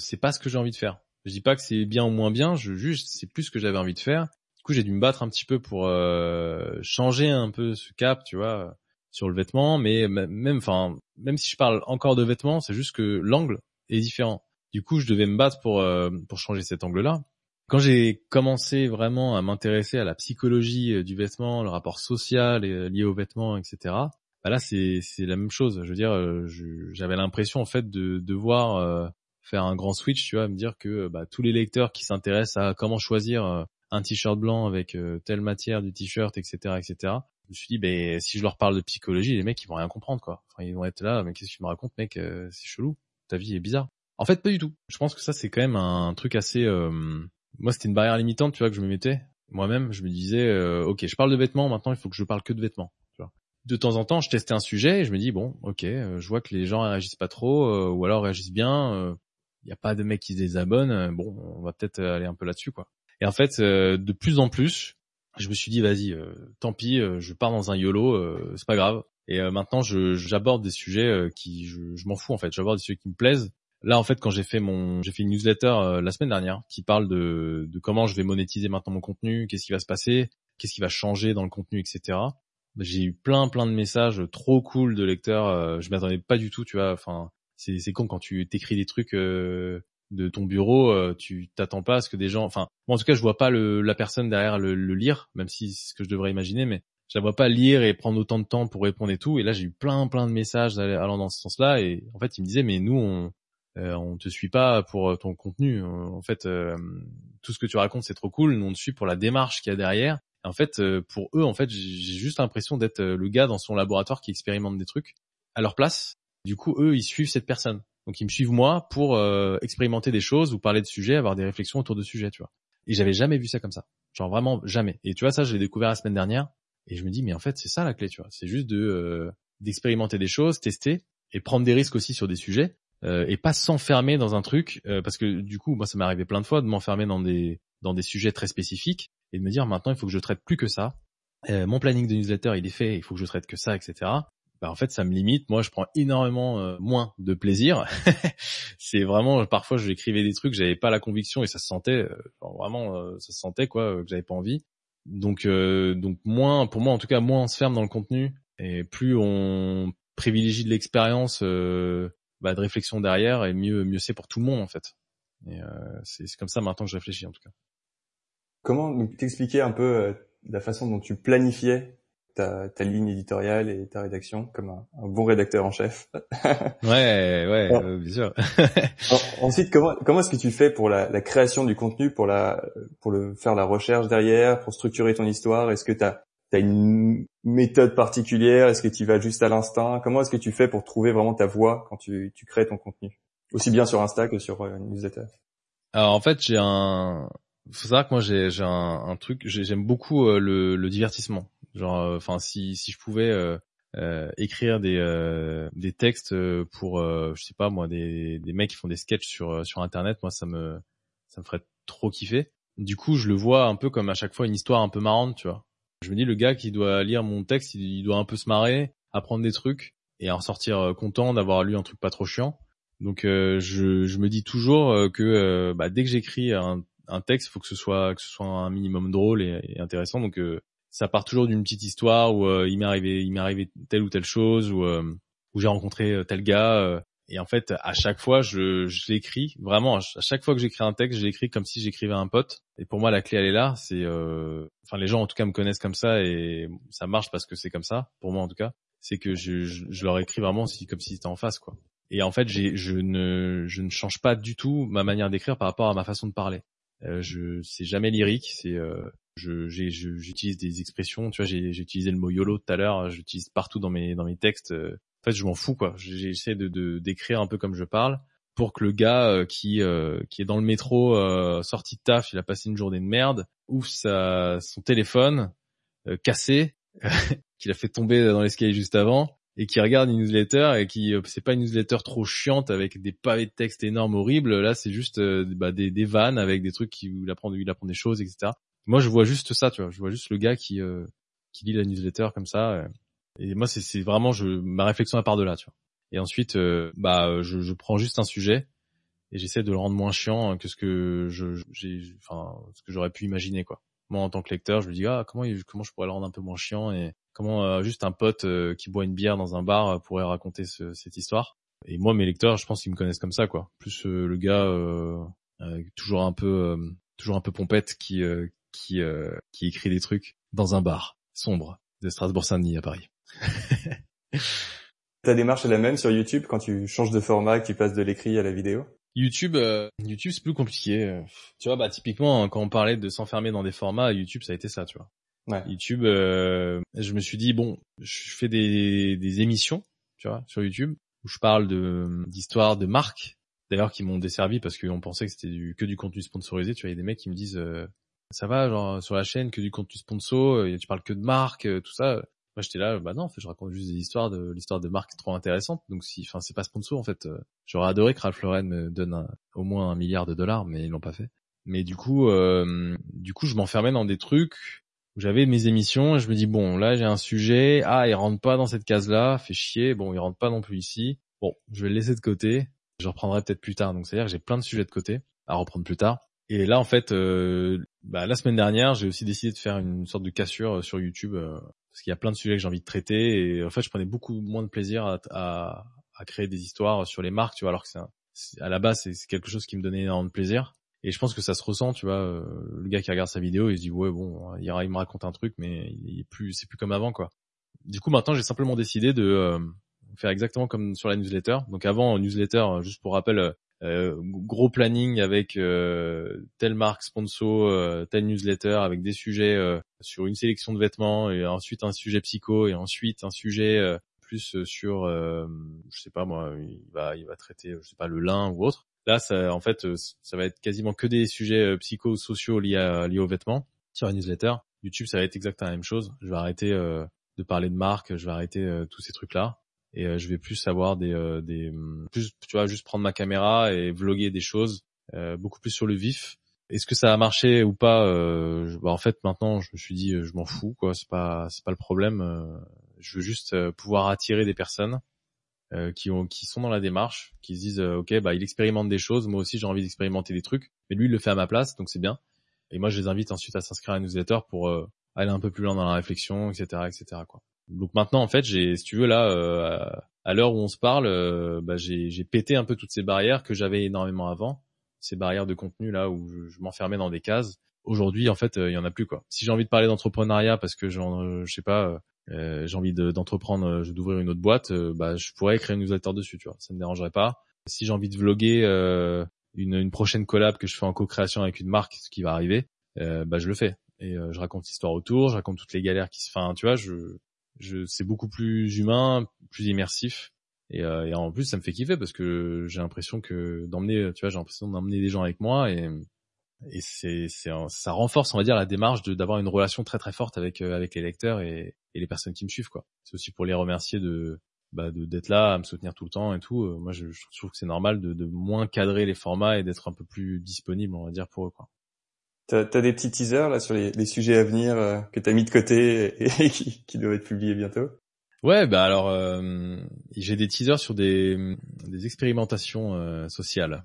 c'est pas ce que j'ai envie de faire. Je dis pas que c'est bien ou moins bien, je juste c'est plus ce que j'avais envie de faire. Du coup j'ai dû me battre un petit peu pour euh, changer un peu ce cap, tu vois, sur le vêtement. Mais même enfin même si je parle encore de vêtements, c'est juste que l'angle est différent. Du coup je devais me battre pour euh, pour changer cet angle-là quand j'ai commencé vraiment à m'intéresser à la psychologie euh, du vêtement, le rapport social euh, lié au vêtement, etc. Bah là, c'est c'est la même chose. Je veux dire, euh, j'avais l'impression en fait de devoir faire un grand switch, tu vois, me dire que bah, tous les lecteurs qui s'intéressent à comment choisir un t-shirt blanc avec telle matière du t-shirt, etc., etc. Je me suis dit, ben si je leur parle de psychologie, les mecs ils vont rien comprendre quoi. Enfin, ils vont être là, mais qu'est-ce que tu me racontes, mec C'est chelou. Ta vie est bizarre. En fait, pas du tout. Je pense que ça c'est quand même un truc assez moi c'était une barrière limitante, tu vois, que je me mettais moi-même. Je me disais, euh, ok, je parle de vêtements, maintenant il faut que je parle que de vêtements. De temps en temps, je testais un sujet et je me dis bon, ok, euh, je vois que les gens réagissent pas trop, euh, ou alors réagissent bien. Il n'y a pas de mecs qui se désabonnent. bon, on va peut-être aller un peu là-dessus, quoi. Et en fait, de plus en plus, je me suis dit vas-y, tant pis, je pars dans un YOLO, c'est pas grave. Et maintenant, j'aborde des sujets qui je, je m'en fous en fait. J'aborde des sujets qui me plaisent. Là, en fait, quand j'ai fait mon, j'ai fait une newsletter la semaine dernière qui parle de, de comment je vais monétiser maintenant mon contenu, qu'est-ce qui va se passer, qu'est-ce qui va changer dans le contenu, etc. J'ai eu plein plein de messages trop cool de lecteurs. je m'attendais pas du tout, tu vois. Enfin, c'est con quand tu t'écris des trucs de ton bureau, euh, tu t'attends pas à ce que des gens, enfin, en tout cas, je vois pas la personne derrière le, lire, même si c'est ce que je devrais imaginer, mais je la vois pas lire et prendre autant de temps pour répondre et tout. Et là, j'ai eu plein, plein de messages allant dans ce sens-là. Et en fait, il me disait, mais nous, on, euh, te suit pas pour euh, ton contenu. En fait, tout ce que tu racontes, c'est trop cool. Nous, on te suit pour la démarche qu'il y a derrière. En fait, pour eux, en fait, j'ai juste l'impression d'être le gars dans son laboratoire qui expérimente des trucs à leur place. Du coup, eux, ils suivent cette personne. Donc ils me suivent moi pour euh, expérimenter des choses ou parler de sujets, avoir des réflexions autour de sujets, tu vois. Et j'avais jamais vu ça comme ça. Genre vraiment jamais. Et tu vois ça, je l'ai découvert la semaine dernière et je me dis mais en fait, c'est ça la clé, tu vois. C'est juste de euh, d'expérimenter des choses, tester et prendre des risques aussi sur des sujets euh, et pas s'enfermer dans un truc parce que du coup, moi ça m'est arrivé plein de fois de m'enfermer dans des dans des sujets très spécifiques et de me dire maintenant il faut que je traite plus que ça. mon planning de newsletter il est fait, il faut que je traite que ça, etc bah en fait ça me limite. Moi, je prends énormément euh, moins de plaisir. c'est vraiment parfois j'écrivais des trucs, j'avais pas la conviction et ça se sentait euh, vraiment euh, ça se sentait quoi que j'avais pas envie. Donc donc moins pour moi en tout cas moins on se ferme dans le contenu et plus on privilégie de l'expérience bah, de réflexion derrière et mieux mieux c'est pour tout le monde en fait. C'est comme ça maintenant que je réfléchis en tout cas. Comment t'expliquer un peu la façon dont tu planifiais ta, ta ligne éditoriale et ta rédaction comme un, bon rédacteur en chef. ouais, ouais, euh, bien sûr. ensuite, comment comment est-ce que tu fais pour la, la, création du contenu, pour la pour le faire la recherche derrière, pour structurer ton histoire? Est-ce que tu as, as une méthode particulière? Est-ce que tu vas juste à l'instinct? Comment est-ce que tu fais pour trouver vraiment ta voix quand tu, tu crées ton contenu? Aussi bien sur Insta que sur euh, newsletter. Alors en fait, j'ai un faut savoir que moi j'ai j'ai un, un truc j'aime beaucoup euh, le, le divertissement Genre, euh, enfin, si si je pouvais euh, euh, écrire des des textes pour, je sais pas moi, des des mecs qui font des sketchs sur sur internet, moi ça me ça me ferait trop kiffer. Du coup, je le vois un peu comme à chaque fois une histoire un peu marrante, tu vois. Je me dis le gars qui doit lire mon texte, il, doit un peu se marrer, apprendre des trucs et en sortir content d'avoir lu un truc pas trop chiant. Donc je, je me dis toujours que bah, dès que j'écris un, un texte, faut que ce soit que ce soit un minimum drôle et, et intéressant. Donc ça part toujours d'une petite histoire où euh, il m'est arrivé il m'est arrivé telle ou telle chose ou euh, où j'ai rencontré euh, tel gars et en fait à chaque fois je, l'écris vraiment à chaque fois que j'écris un texte je l'écris comme si j'écrivais un pote. Et pour moi la clé elle est là c'est enfin les gens en tout cas me connaissent comme ça et ça marche parce que c'est comme ça pour moi en tout cas. C'est que je, leur écris vraiment si, comme si c'était en face quoi. Et en fait je ne je ne change pas du tout ma manière d'écrire par rapport à ma façon de parler. Je c'est jamais lyrique c'est j'utilise des expressions, tu vois, j'ai, utilisé le mot YOLO tout à l'heure, j'utilise partout dans mes dans mes textes. En fait, je m'en fous quoi. J'essaie de, d'écrire un peu comme je parle pour que le gars euh, qui euh, qui est dans le métro euh, sorti de taf, il a passé une journée de merde, ouvre sa son téléphone cassé qu'il a fait tomber dans l'escalier juste avant et qui regarde une newsletter et qui c'est pas une newsletter trop chiante avec des pavés de texte énormes horribles là c'est juste bah, des, des vannes avec des trucs qui où il apprend il apprend des choses etc moi je vois juste ça, tu vois, je vois juste le gars qui euh, qui lit la newsletter comme ça. Euh, et moi c'est vraiment je ma réflexion à part de là, tu vois. Et ensuite euh, bah je, je prends juste un sujet et j'essaie de le rendre moins chiant que ce que je j'ai enfin ce que j'aurais pu imaginer quoi. Moi en tant que lecteur, je me dis ah comment comment je pourrais le rendre un peu moins chiant et comment juste un pote qui boit une bière dans un bar pourrait raconter ce, cette histoire. Et moi mes lecteurs, je pense qu'ils me connaissent comme ça quoi. Plus le gars toujours un peu toujours un peu pompette qui qui, euh, qui écrit des trucs dans un bar sombre de Strasbourg-Saint-Denis à Paris. Ta démarche est la même sur YouTube quand tu changes de format, que tu passes de l'écrit à la vidéo? YouTube, euh, YouTube c'est plus compliqué. Tu vois, bah typiquement quand on parlait de s'enfermer dans des formats, YouTube ça a été ça, tu vois. Ouais. YouTube, euh, je me suis dit bon, je fais des, des émissions, tu vois, sur YouTube où je parle de d'histoires de marques, d'ailleurs qui m'ont desservi parce qu'on pensait que c'était du, que du contenu sponsorisé. Tu vois, il y a des mecs qui me disent euh, ça va, genre sur la chaîne que du contenu sponsor, euh, tu parles que de marques, euh, tout ça. Moi j'étais là, bah non, en fait, je raconte juste des histoires de l'histoire de marques trop intéressantes. Donc si, enfin c'est pas sponsor en fait. Euh, j'aurais adoré que Ralph Lauren me donne au moins un milliard de dollars, mais ils l'ont pas fait. Mais du coup, du coup, je m'enfermais dans des trucs où j'avais mes émissions et je me dis bon là j'ai un sujet, ah il rentre pas dans cette case là, fait chier, bon il rentre pas non plus ici, bon je vais le laisser de côté, je reprendrai peut-être plus tard. Donc c'est à dire que j'ai plein de sujets de côté à reprendre plus tard. Et là en fait, euh, bah, la semaine dernière j'ai aussi décidé de faire une sorte de cassure euh, sur YouTube euh, parce qu'il y a plein de sujets que j'ai envie de traiter et en fait je prenais beaucoup moins de plaisir à, créer des histoires sur les marques, tu vois, alors que c'est à la base c'est quelque chose qui me donnait énormément de plaisir. Et je pense que ça se ressent, tu vois. Euh, le gars qui regarde sa vidéo, il se dit ouais bon, il, me raconte un truc, mais c'est plus comme avant quoi. Du coup maintenant j'ai simplement décidé de faire exactement comme sur la newsletter. Donc avant newsletter, juste pour rappel, euh, gros planning avec euh, telle marque sponsor, euh, telle newsletter avec des sujets sur une sélection de vêtements et ensuite un sujet psycho et ensuite un sujet plus sur, je sais pas moi, il va il va traiter je sais pas le lin ou autre. Là, ça, en fait, euh, ça va être quasiment que des sujets euh, psychosociaux liés, liés aux vêtements sur la newsletter. YouTube, ça va être exactement la même chose. Je vais arrêter euh, de parler de marque, je vais arrêter tous ces trucs-là et je vais plus avoir des, des, plus, tu vois, juste prendre ma caméra et vloguer des choses beaucoup plus sur le vif. Est-ce que ça a marché ou pas bah, En fait, maintenant, je me suis dit, je m'en fous, quoi. C'est pas, c'est pas le problème. je veux juste pouvoir attirer des personnes euh, qui ont qui sont dans la démarche, qui se disent euh, ok bah il expérimente des choses, moi aussi j'ai envie d'expérimenter des trucs, mais lui il le fait à ma place donc c'est bien. Et moi je les invite ensuite à s'inscrire à la newsletter pour euh, aller un peu plus loin dans la réflexion, etc., etc. Quoi. Donc maintenant en fait j'ai si tu veux là à l'heure où on se parle, bah, j'ai pété un peu toutes ces barrières que j'avais énormément avant, ces barrières de contenu là où je, je m'enfermais dans des cases. Aujourd'hui en fait il y en a plus quoi. Si j'ai envie de parler d'entrepreneuriat parce que j'en je sais pas euh, j'ai envie d'entreprendre, euh, d'ouvrir une autre boîte, euh, bah, je pourrais créer une newsletter dessus, tu vois, ça me dérangerait pas. Si j'ai envie de vloguer une, une, prochaine collab que je fais en co-création avec une marque, ce qui va arriver, bah, je le fais. Et je raconte l'histoire autour, je raconte toutes les galères qui se font, tu vois, je, je, c'est beaucoup plus humain, plus immersif. Et, et, en plus, ça me fait kiffer parce que j'ai l'impression que d'emmener, tu vois, j'ai l'impression d'emmener des gens avec moi et, et c'est, c'est ça renforce on va dire la démarche de d'avoir une relation très très forte avec euh, avec les lecteurs et, les personnes qui me suivent quoi. C'est aussi pour les remercier de bah, d'être là à me soutenir tout le temps et tout. Euh, moi je, je, trouve que c'est normal de, de moins cadrer les formats et d'être un peu plus disponible on va dire pour eux quoi T'as as des petits teasers là sur les, les sujets à venir euh, que t'as mis de côté et, qui, qui doivent être publiés bientôt? Ouais, bah alors euh, j'ai des teasers sur des, des expérimentations sociales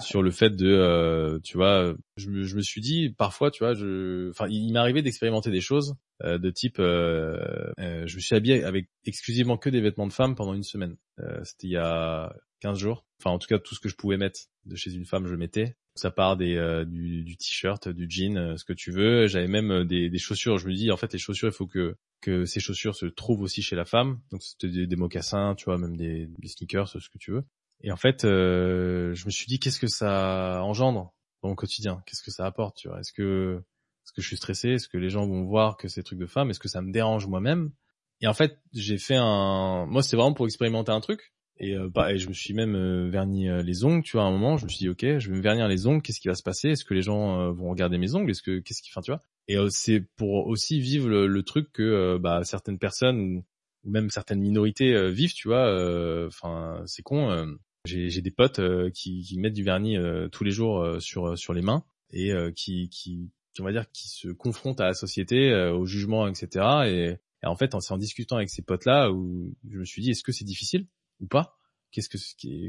sur le fait de, euh, tu vois, je me, je me suis dit parfois, tu vois, je, enfin, il m'est arrivé d'expérimenter des choses euh, de type, euh, euh, je me suis habillé avec exclusivement que des vêtements de femme pendant une semaine. Euh, c'était il y a 15 jours. Enfin, en tout cas, tout ce que je pouvais mettre de chez une femme, je mettais. Ça part des du, du t-shirt, du jean, ce que tu veux. J'avais même des, des chaussures. Je me dis, en fait, les chaussures, il faut que que ces chaussures se trouvent aussi chez la femme. Donc c'était des, des mocassins, tu vois, même des, des sneakers, ce que tu veux. Et en fait, euh, je me suis dit qu'est-ce que ça engendre dans mon quotidien? Qu'est-ce que ça apporte Tu vois? Est-ce que est-ce que je suis stressé? Est-ce que les gens vont voir que c'est truc de femme? Est-ce que ça me dérange moi-même? Et en fait, j'ai fait un. Moi, c'était vraiment pour expérimenter un truc. Et, euh, bah, et je me suis même euh, verni euh, les ongles. Tu vois, à un moment, je me suis dit ok, je vais me vernir les ongles. Qu'est-ce qui va se passer? Est-ce que les gens euh, vont regarder mes ongles? Est-ce que qu'est-ce qui, enfin, tu vois? Et c'est pour aussi vivre le, truc que bah, certaines personnes ou même certaines minorités vivent. Tu vois, enfin, c'est con j'ai des potes qui, mettent du vernis tous les jours sur sur les mains et qui, on va dire, qui se confrontent à la société, au jugement, etc. Et, et en fait, c'est en discutant avec ces potes-là où je me suis dit, est-ce que c'est difficile? Ou pas Qu'est-ce que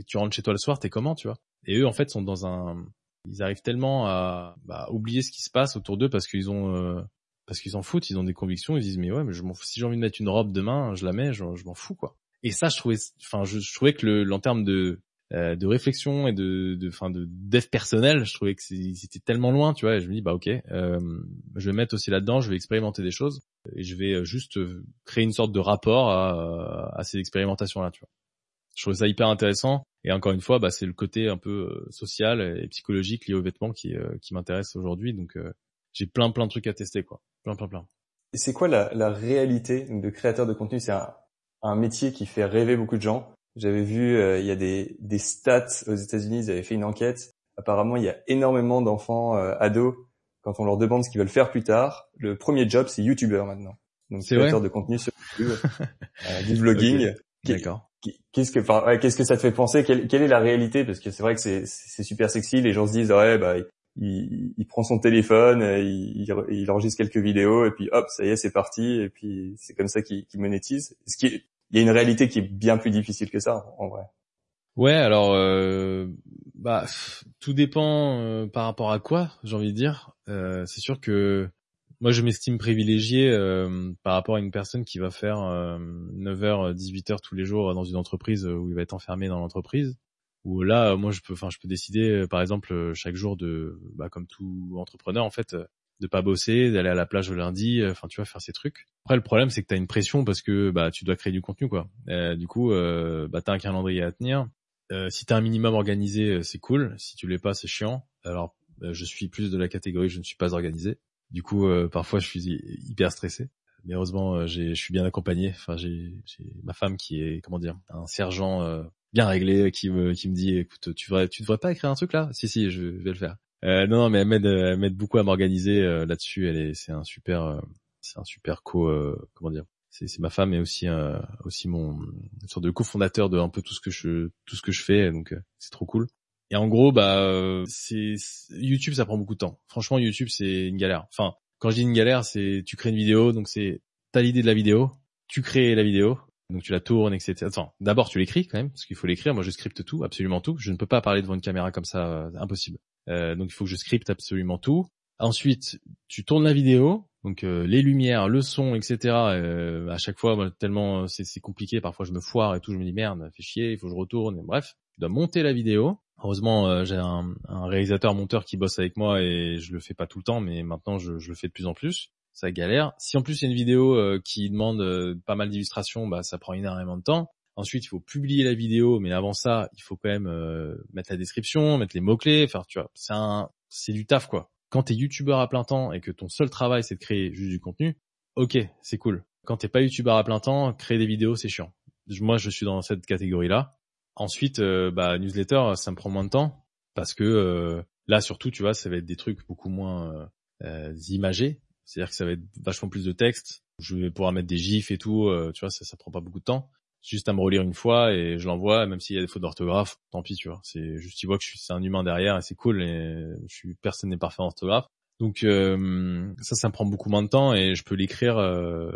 tu rentres chez toi le soir, t'es comment, tu vois? Et eux, en fait, sont dans un, ils arrivent tellement à bah, oublier ce qui se passe autour d'eux parce qu'ils ont parce qu'ils s'en foutent, ils ont des convictions, ils disent mais ouais, mais je m'en si j'ai envie de mettre une robe demain, je la mets, je, m'en fous quoi. Et ça, je trouvais, enfin, je, trouvais que le, en termes de euh, de réflexion et de de fin de dev personnel je trouvais que c'était tellement loin tu vois et je me dis bah ok euh, je vais mettre aussi là dedans je vais expérimenter des choses et je vais euh, juste créer une sorte de rapport à, à ces expérimentations là tu vois je trouvais ça hyper intéressant et encore une fois bah c'est le côté un peu social et psychologique lié aux vêtements qui qui m'intéresse aujourd'hui donc j'ai plein plein de trucs à tester quoi plein plein plein et c'est quoi la, la réalité de créateur de contenu? C'est un, un métier qui fait rêver beaucoup de gens j'avais vu, euh, il y a des, des stats aux États-Unis, ils avaient fait une enquête. Apparemment, il y a énormément d'enfants euh, ados quand on leur demande ce qu'ils veulent faire plus tard. Le premier job, c'est YouTuber maintenant. Donc créateur de contenu sur YouTube, euh, du vlogging. D'accord. Qu'est-ce que, ça te fait penser? Quelle, est la réalité? Parce que c'est vrai que c'est super sexy. Les gens se disent ouais, bah il, prend son téléphone, il, il, enregistre quelques vidéos et puis hop, ça y est, c'est parti. Et puis c'est comme ça qu'il monétise. Il y a une réalité qui est bien plus difficile que ça en vrai. Ouais, alors euh, bah tout dépend euh, par rapport à quoi, j'ai envie de dire. Euh, c'est sûr que moi je m'estime privilégié euh, par rapport à une personne qui va faire 9h 18h tous les jours dans une entreprise où il va être enfermé dans l'entreprise où là moi je peux enfin je peux décider par exemple chaque jour de bah comme tout entrepreneur en fait de pas bosser, d'aller à la plage le lundi, enfin tu vois faire ces trucs. Après le problème c'est que tu as une pression parce que bah tu dois créer du contenu quoi. du coup euh, bah tu un calendrier à tenir euh, si t'as un minimum organisé, euh, c'est cool. Si tu l'es pas, c'est chiant. Alors, euh, je suis plus de la catégorie je ne suis pas organisé. Du coup, parfois, je suis hyper stressé. Mais heureusement, je suis bien accompagné. Enfin, j'ai ma femme qui est, comment dire, un sergent bien réglé qui me qui me dit, écoute, tu devrais tu devrais pas écrire un truc là? Si si, je vais le faire. non, non, mais elle m'aide, beaucoup à m'organiser là-dessus. Elle est, c'est un super, c'est un super co, comment dire, c'est ma femme et aussi euh, aussi mon une sorte de cofondateur de un peu tout ce que je tout ce que je fais donc euh, c'est trop cool et en gros bah euh, c'est YouTube ça prend beaucoup de temps. Franchement YouTube c'est une galère. Enfin quand je dis une galère c'est tu crées une vidéo donc c'est t'as l'idée de la vidéo tu crées la vidéo donc tu la tournes etc attends d'abord tu l'écris quand même parce qu'il faut l'écrire. Moi je scripte tout absolument tout. Je ne peux pas parler devant une caméra comme ça impossible. Donc il faut que je scripte absolument tout. Ensuite tu tournes la vidéo donc euh, les lumières, le son, etc. Euh, à chaque fois, tellement euh, c'est compliqué, parfois je me foire et tout, je me dis merde, fait chier, il faut que je retourne. Et bref, je dois monter la vidéo. Heureusement, j'ai un, réalisateur monteur qui bosse avec moi et je le fais pas tout le temps, mais maintenant je, le fais de plus en plus. Ça galère. Si en plus c'est une vidéo qui demande pas mal d'illustrations, bah ça prend énormément de temps. Ensuite, il faut publier la vidéo, mais avant ça, il faut quand même mettre la description, mettre les mots clés. Enfin, tu vois, c'est un, c'est du taf quoi quand t'es youtubeur à plein temps et que ton seul travail c'est de créer juste du contenu, ok, c'est cool. Quand t'es pas youtubeur à plein temps, créer des vidéos c'est chiant. Moi je suis dans cette catégorie là. Ensuite, euh, bah newsletter ça me prend moins de temps parce que euh, là surtout tu vois ça va être des trucs beaucoup moins euh, imagés. C'est-à-dire que ça va être vachement plus de texte. Je vais pouvoir mettre des gifs et tout. tu vois ça ça prend pas beaucoup de temps juste à me relire une fois et je l'envoie, même s'il y a des fautes d'orthographe, tant pis, tu vois. C'est juste, tu vois que c'est un humain derrière et c'est cool et je suis, personne n'est parfait en orthographe. Donc euh, ça, ça me prend beaucoup moins de temps et je peux l'écrire. Euh,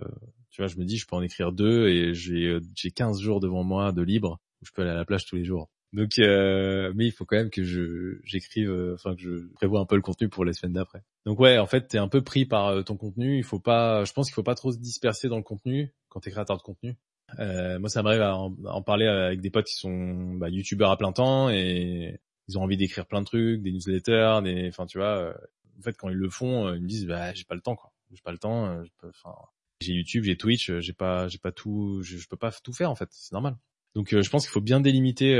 tu vois, je me dis, je peux en écrire deux et euh, j'ai 15 jours devant moi de libre où je peux aller à la plage tous les jours. Donc, mais il faut quand même que je j'écrive, enfin que je prévois un peu le contenu pour les semaines d'après. Donc ouais, en fait, t'es un peu pris par ton contenu. Il faut pas, je pense qu'il faut pas trop se disperser dans le contenu quand t'es créateur de contenu. Euh, moi, ça m'arrive à en, parler avec des potes qui sont bah, youtubeurs à plein temps et ils ont envie d'écrire plein de trucs, des newsletters, des, enfin, tu vois. Euh, en fait, quand ils le font, euh, ils me disent, bah, j'ai pas le temps, quoi. J'ai pas le temps. Enfin, j'ai YouTube, j'ai Twitch, j'ai pas, j'ai pas tout, je, peux pas tout faire en fait. C'est normal. Donc, je pense qu'il faut bien délimiter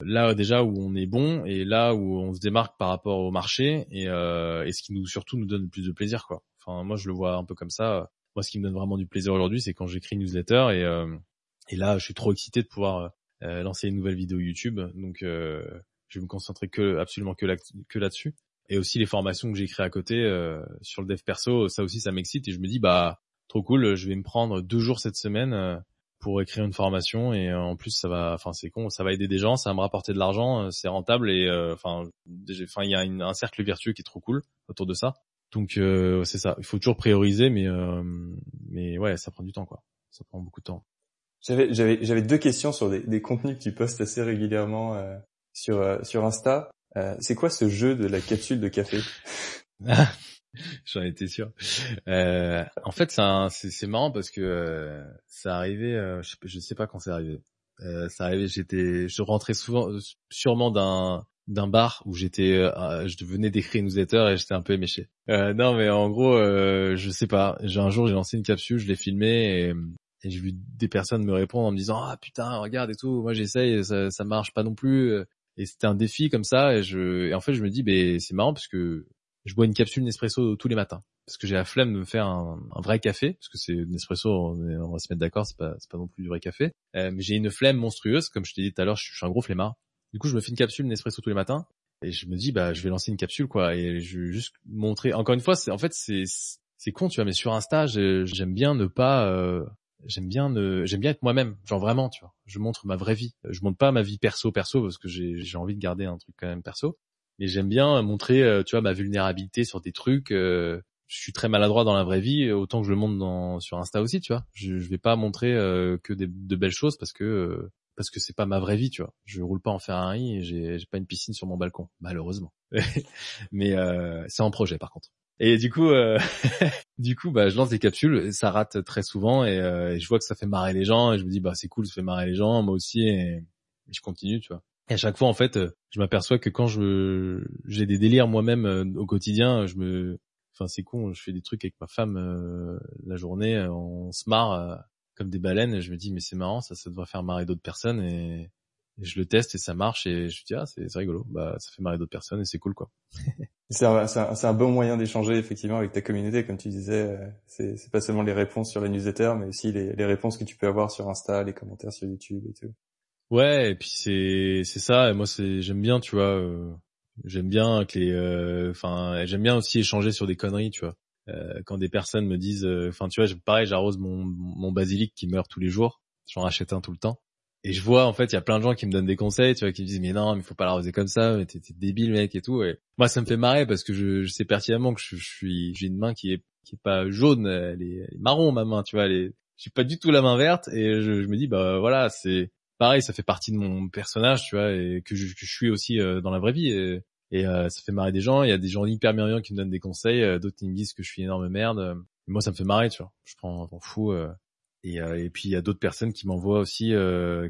là déjà où on est bon et là où on se démarque par rapport au marché et, et ce qui nous surtout nous donne le plus de plaisir, quoi. Enfin, moi, je le vois un peu comme ça moi, ce qui me donne vraiment du plaisir aujourd'hui, c'est quand j'écris une newsletter et, euh, et là, je suis trop excité de pouvoir euh, lancer une nouvelle vidéo YouTube. Donc, euh, je vais me concentrer que absolument que là que là-dessus. Et aussi les formations que créées à côté sur le dev perso, ça aussi, ça m'excite et je me dis bah trop cool, je vais me prendre deux jours cette semaine pour écrire une formation et en plus ça va enfin c'est con ça va aider des gens ça va me rapporter de l'argent c'est rentable et enfin enfin il y a un cercle vertueux qui est trop cool autour de ça donc euh, c'est ça, il faut toujours prioriser, mais euh, mais ouais, ça prend du temps quoi. Ça prend beaucoup de temps. J'avais j'avais j'avais deux questions sur des, des, contenus que tu postes assez régulièrement euh, sur euh, sur Insta. Euh, c'est quoi ce jeu de la capsule de café? J'en étais sûr. en fait, c'est marrant parce que ça arrivait, je, je sais pas quand c'est arrivé. ça arrivait, j'étais, je rentrais souvent, sûrement d'un d'un bar où j'étais, euh, je venais d'écrire une newsletter et j'étais un peu éméché. Euh, non, mais en gros, euh, je sais pas. J'ai un jour, j'ai lancé une capsule, je l'ai filmé et, et j'ai vu des personnes me répondre en me disant ah putain regarde et tout. Moi j'essaye, ça, ça marche pas non plus. Et c'était un défi comme ça et je, et en fait je me dis ben c'est marrant parce que je bois une capsule Nespresso tous les matins. Parce que j'ai la flemme de me faire un, vrai café parce que c'est Nespresso on, va se mettre d'accord c'est pas pas non plus du vrai café. Euh, mais j'ai une flemme monstrueuse comme je t'ai dit tout à l'heure je suis un gros flemmard. Du coup, je me fais une capsule Nespresso tous les matins et je me dis bah je vais lancer une capsule quoi et je vais juste montrer encore une fois c'est en fait c'est c'est con tu vois mais sur Insta j'aime bien ne pas euh, j'aime bien ne j'aime bien être moi-même genre vraiment tu vois. Je montre ma vraie vie. Je montre pas ma vie perso perso parce que j'ai j'ai envie de garder un truc quand même perso mais j'aime bien montrer, euh, tu vois, ma vulnérabilité sur des trucs. Euh, je suis très maladroit dans la vraie vie, autant que je le montre sur Insta aussi, tu vois. Je, je vais pas montrer euh, que des, de belles choses parce que parce que c'est pas ma vraie vie, tu vois. Je roule pas en Ferrari et j'ai pas une piscine sur mon balcon, malheureusement. mais c'est en projet par contre. Et du coup, du coup, bah, je lance des capsules, ça rate très souvent et, je vois que ça fait marrer les gens et je me dis bah c'est cool, ça fait marrer les gens, moi aussi et je continue, tu vois. Et à chaque fois, en fait, euh, je m'aperçois que quand je j'ai des délires moi-même euh, au quotidien, je me, enfin c'est con, je fais des trucs avec ma femme euh, la journée, on se marre comme des baleines. Et je me dis mais c'est marrant, ça, ça devrait faire marrer d'autres personnes et, je le teste et ça marche et je me dis ah c'est rigolo, bah ça fait marrer d'autres personnes et c'est cool quoi. c'est un, un, bon moyen d'échanger effectivement avec ta communauté, comme tu disais. C'est pas seulement les réponses sur la newsletter, mais aussi les, les réponses que tu peux avoir sur Insta, les commentaires sur YouTube et tout. Ouais, et puis c'est c'est ça. Et moi, c'est j'aime bien, tu vois. Euh, j'aime bien que les, euh, enfin, j'aime bien aussi échanger sur des conneries, tu vois. Euh, quand des personnes me disent, enfin, tu vois, pareil, j'arrose mon basilic qui meurt tous les jours. J'en rachète un tout le temps. Et je vois en fait, il y a plein de gens qui me donnent des conseils, tu vois, qui me disent mais non, mais faut pas l'arroser comme ça, mais t'es débile mec et tout. Et moi, ça me fait marrer parce que je, je sais pertinemment que je, suis, j'ai une main qui est qui est pas jaune, elle est, marron ma main, tu vois, elle est, j'ai pas du tout la main verte et je, je me dis bah voilà, c'est pareil, ça fait partie de mon personnage, tu vois, et que je, suis aussi euh, dans la vraie vie. Et, et euh, ça fait marrer des gens. Il y a des gens hyper bienveillants qui me donnent des conseils, euh, d'autres qui me disent que je suis une énorme merde. moi, ça me fait marrer, tu vois. Je prends un fou. Et, et, puis il y a d'autres personnes qui m'envoient aussi,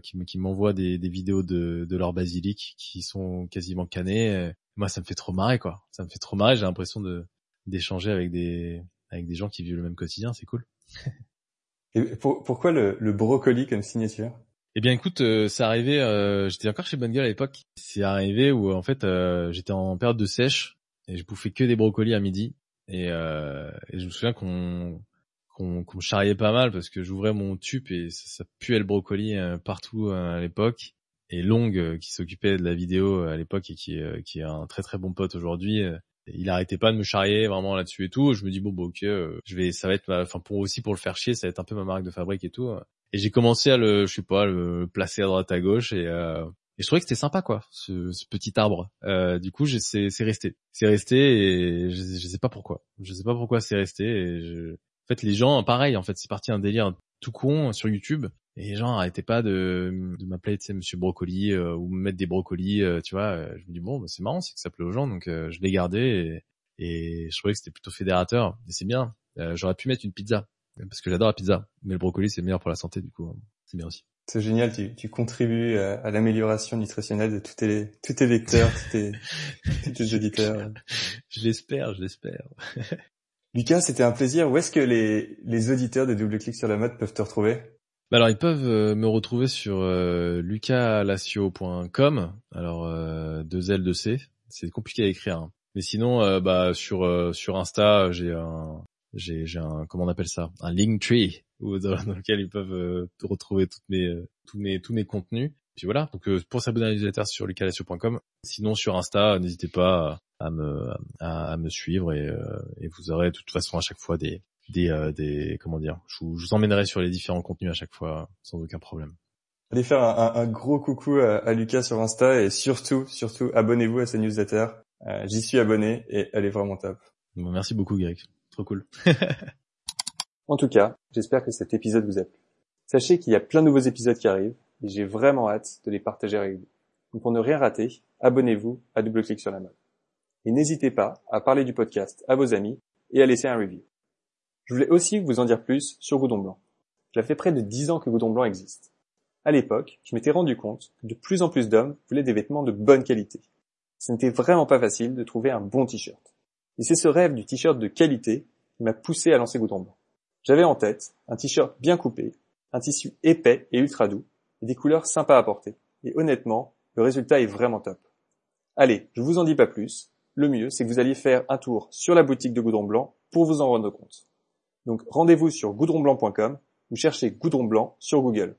qui, m'envoient des, vidéos de, leur basilic qui sont quasiment cannées. moi, ça me fait trop marrer, quoi. Ça me fait trop marrer. J'ai l'impression de d'échanger avec des avec des gens qui vivent le même quotidien. C'est cool. et pourquoi le, le brocoli comme signature? Eh bien écoute, euh, c'est arrivé, euh, j'étais encore chez Bonne à l'époque, c'est arrivé où en fait euh, j'étais en période de sèche et je bouffais que des brocolis à midi et, et je me souviens qu'on qu'on me charriait pas mal parce que j'ouvrais mon tube et ça, puait le brocoli partout à l'époque et Long qui s'occupait de la vidéo à l'époque et qui est, qui est un très très bon pote aujourd'hui il arrêtait pas de me charrier vraiment là-dessus et tout. Je me dis bon, bon ok, je vais, ça va être, enfin pour aussi pour le faire chier, ça va être un peu ma marque de fabrique et tout. Et j'ai commencé à le, je sais pas, le placer à droite à gauche et, euh, et je trouvais que c'était sympa quoi, ce, petit arbre. Euh, du coup, c'est resté, c'est resté et je, sais pas pourquoi. Je sais pas pourquoi c'est resté. En fait, les gens, pareil, en fait, c'est parti un délire tout con sur YouTube. Et les gens arrêtaient pas de, m'appeler, tu sais, Monsieur Brocoli euh, ou me mettre des brocolis, euh, tu vois. Je me dis bon, bah, c'est marrant, c'est que ça plaît aux gens, donc euh, je l'ai gardé et, et, je trouvais que c'était plutôt fédérateur. Et c'est bien. J'aurais pu mettre une pizza parce que j'adore la pizza, mais le brocoli c'est meilleur pour la santé du coup, c'est bien aussi. C'est génial, tu, tu contribues à, à l'amélioration nutritionnelle de tous tes, tous tes lecteurs, tous tes, tous tes auditeurs. je l'espère, je l'espère. Lucas, c'était un plaisir. Où est-ce que les, les auditeurs de Double Clic sur la mode peuvent te retrouver? Bah alors ils peuvent euh, me retrouver sur euh, lucasalacio.com. Alors euh, deux L deux C, c'est compliqué à écrire. Hein. Mais sinon, euh, bah sur euh, sur Insta, j'ai un j'ai un comment on appelle ça? Un link tree où, dans, lequel ils peuvent euh, retrouver toutes mes euh, tous mes tous mes contenus. Puis voilà. Donc euh, pour s'abonner à la newsletter sur lucalacio.com sinon sur Insta n'hésitez pas à me à, à me suivre et, et vous aurez de toute façon à chaque fois des des des comment dire? Je vous, je vous emmènerai sur les différents contenus à chaque fois sans aucun problème. Allez faire un, un, gros coucou à, à, Lucas sur Insta et surtout, surtout, abonnez-vous à sa newsletter. J'y suis abonné et elle est vraiment top. Merci beaucoup, Greg cool. en tout cas, j'espère que cet épisode vous a plu. Sachez qu'il y a plein de nouveaux épisodes qui arrivent et j'ai vraiment hâte de les partager avec vous. Donc pour ne rien rater, abonnez-vous à double clic sur la mode. Et n'hésitez pas à parler du podcast à vos amis et à laisser un review. Je voulais aussi vous en dire plus sur Goudon Blanc. Cela fait près de 10 ans que Goudon Blanc existe. À l'époque, je m'étais rendu compte que de plus en plus d'hommes voulaient des vêtements de bonne qualité. Ce n'était vraiment pas facile de trouver un bon t-shirt. Et c'est ce rêve du t-shirt de qualité qui m'a poussé à lancer Goudron Blanc. J'avais en tête un t-shirt bien coupé, un tissu épais et ultra doux, et des couleurs sympas à porter. Et honnêtement, le résultat est vraiment top. Allez, je vous en dis pas plus. Le mieux, c'est que vous alliez faire un tour sur la boutique de Goudron Blanc pour vous en rendre compte. Donc rendez-vous sur goudronblanc.com ou cherchez Goudron Blanc sur Google.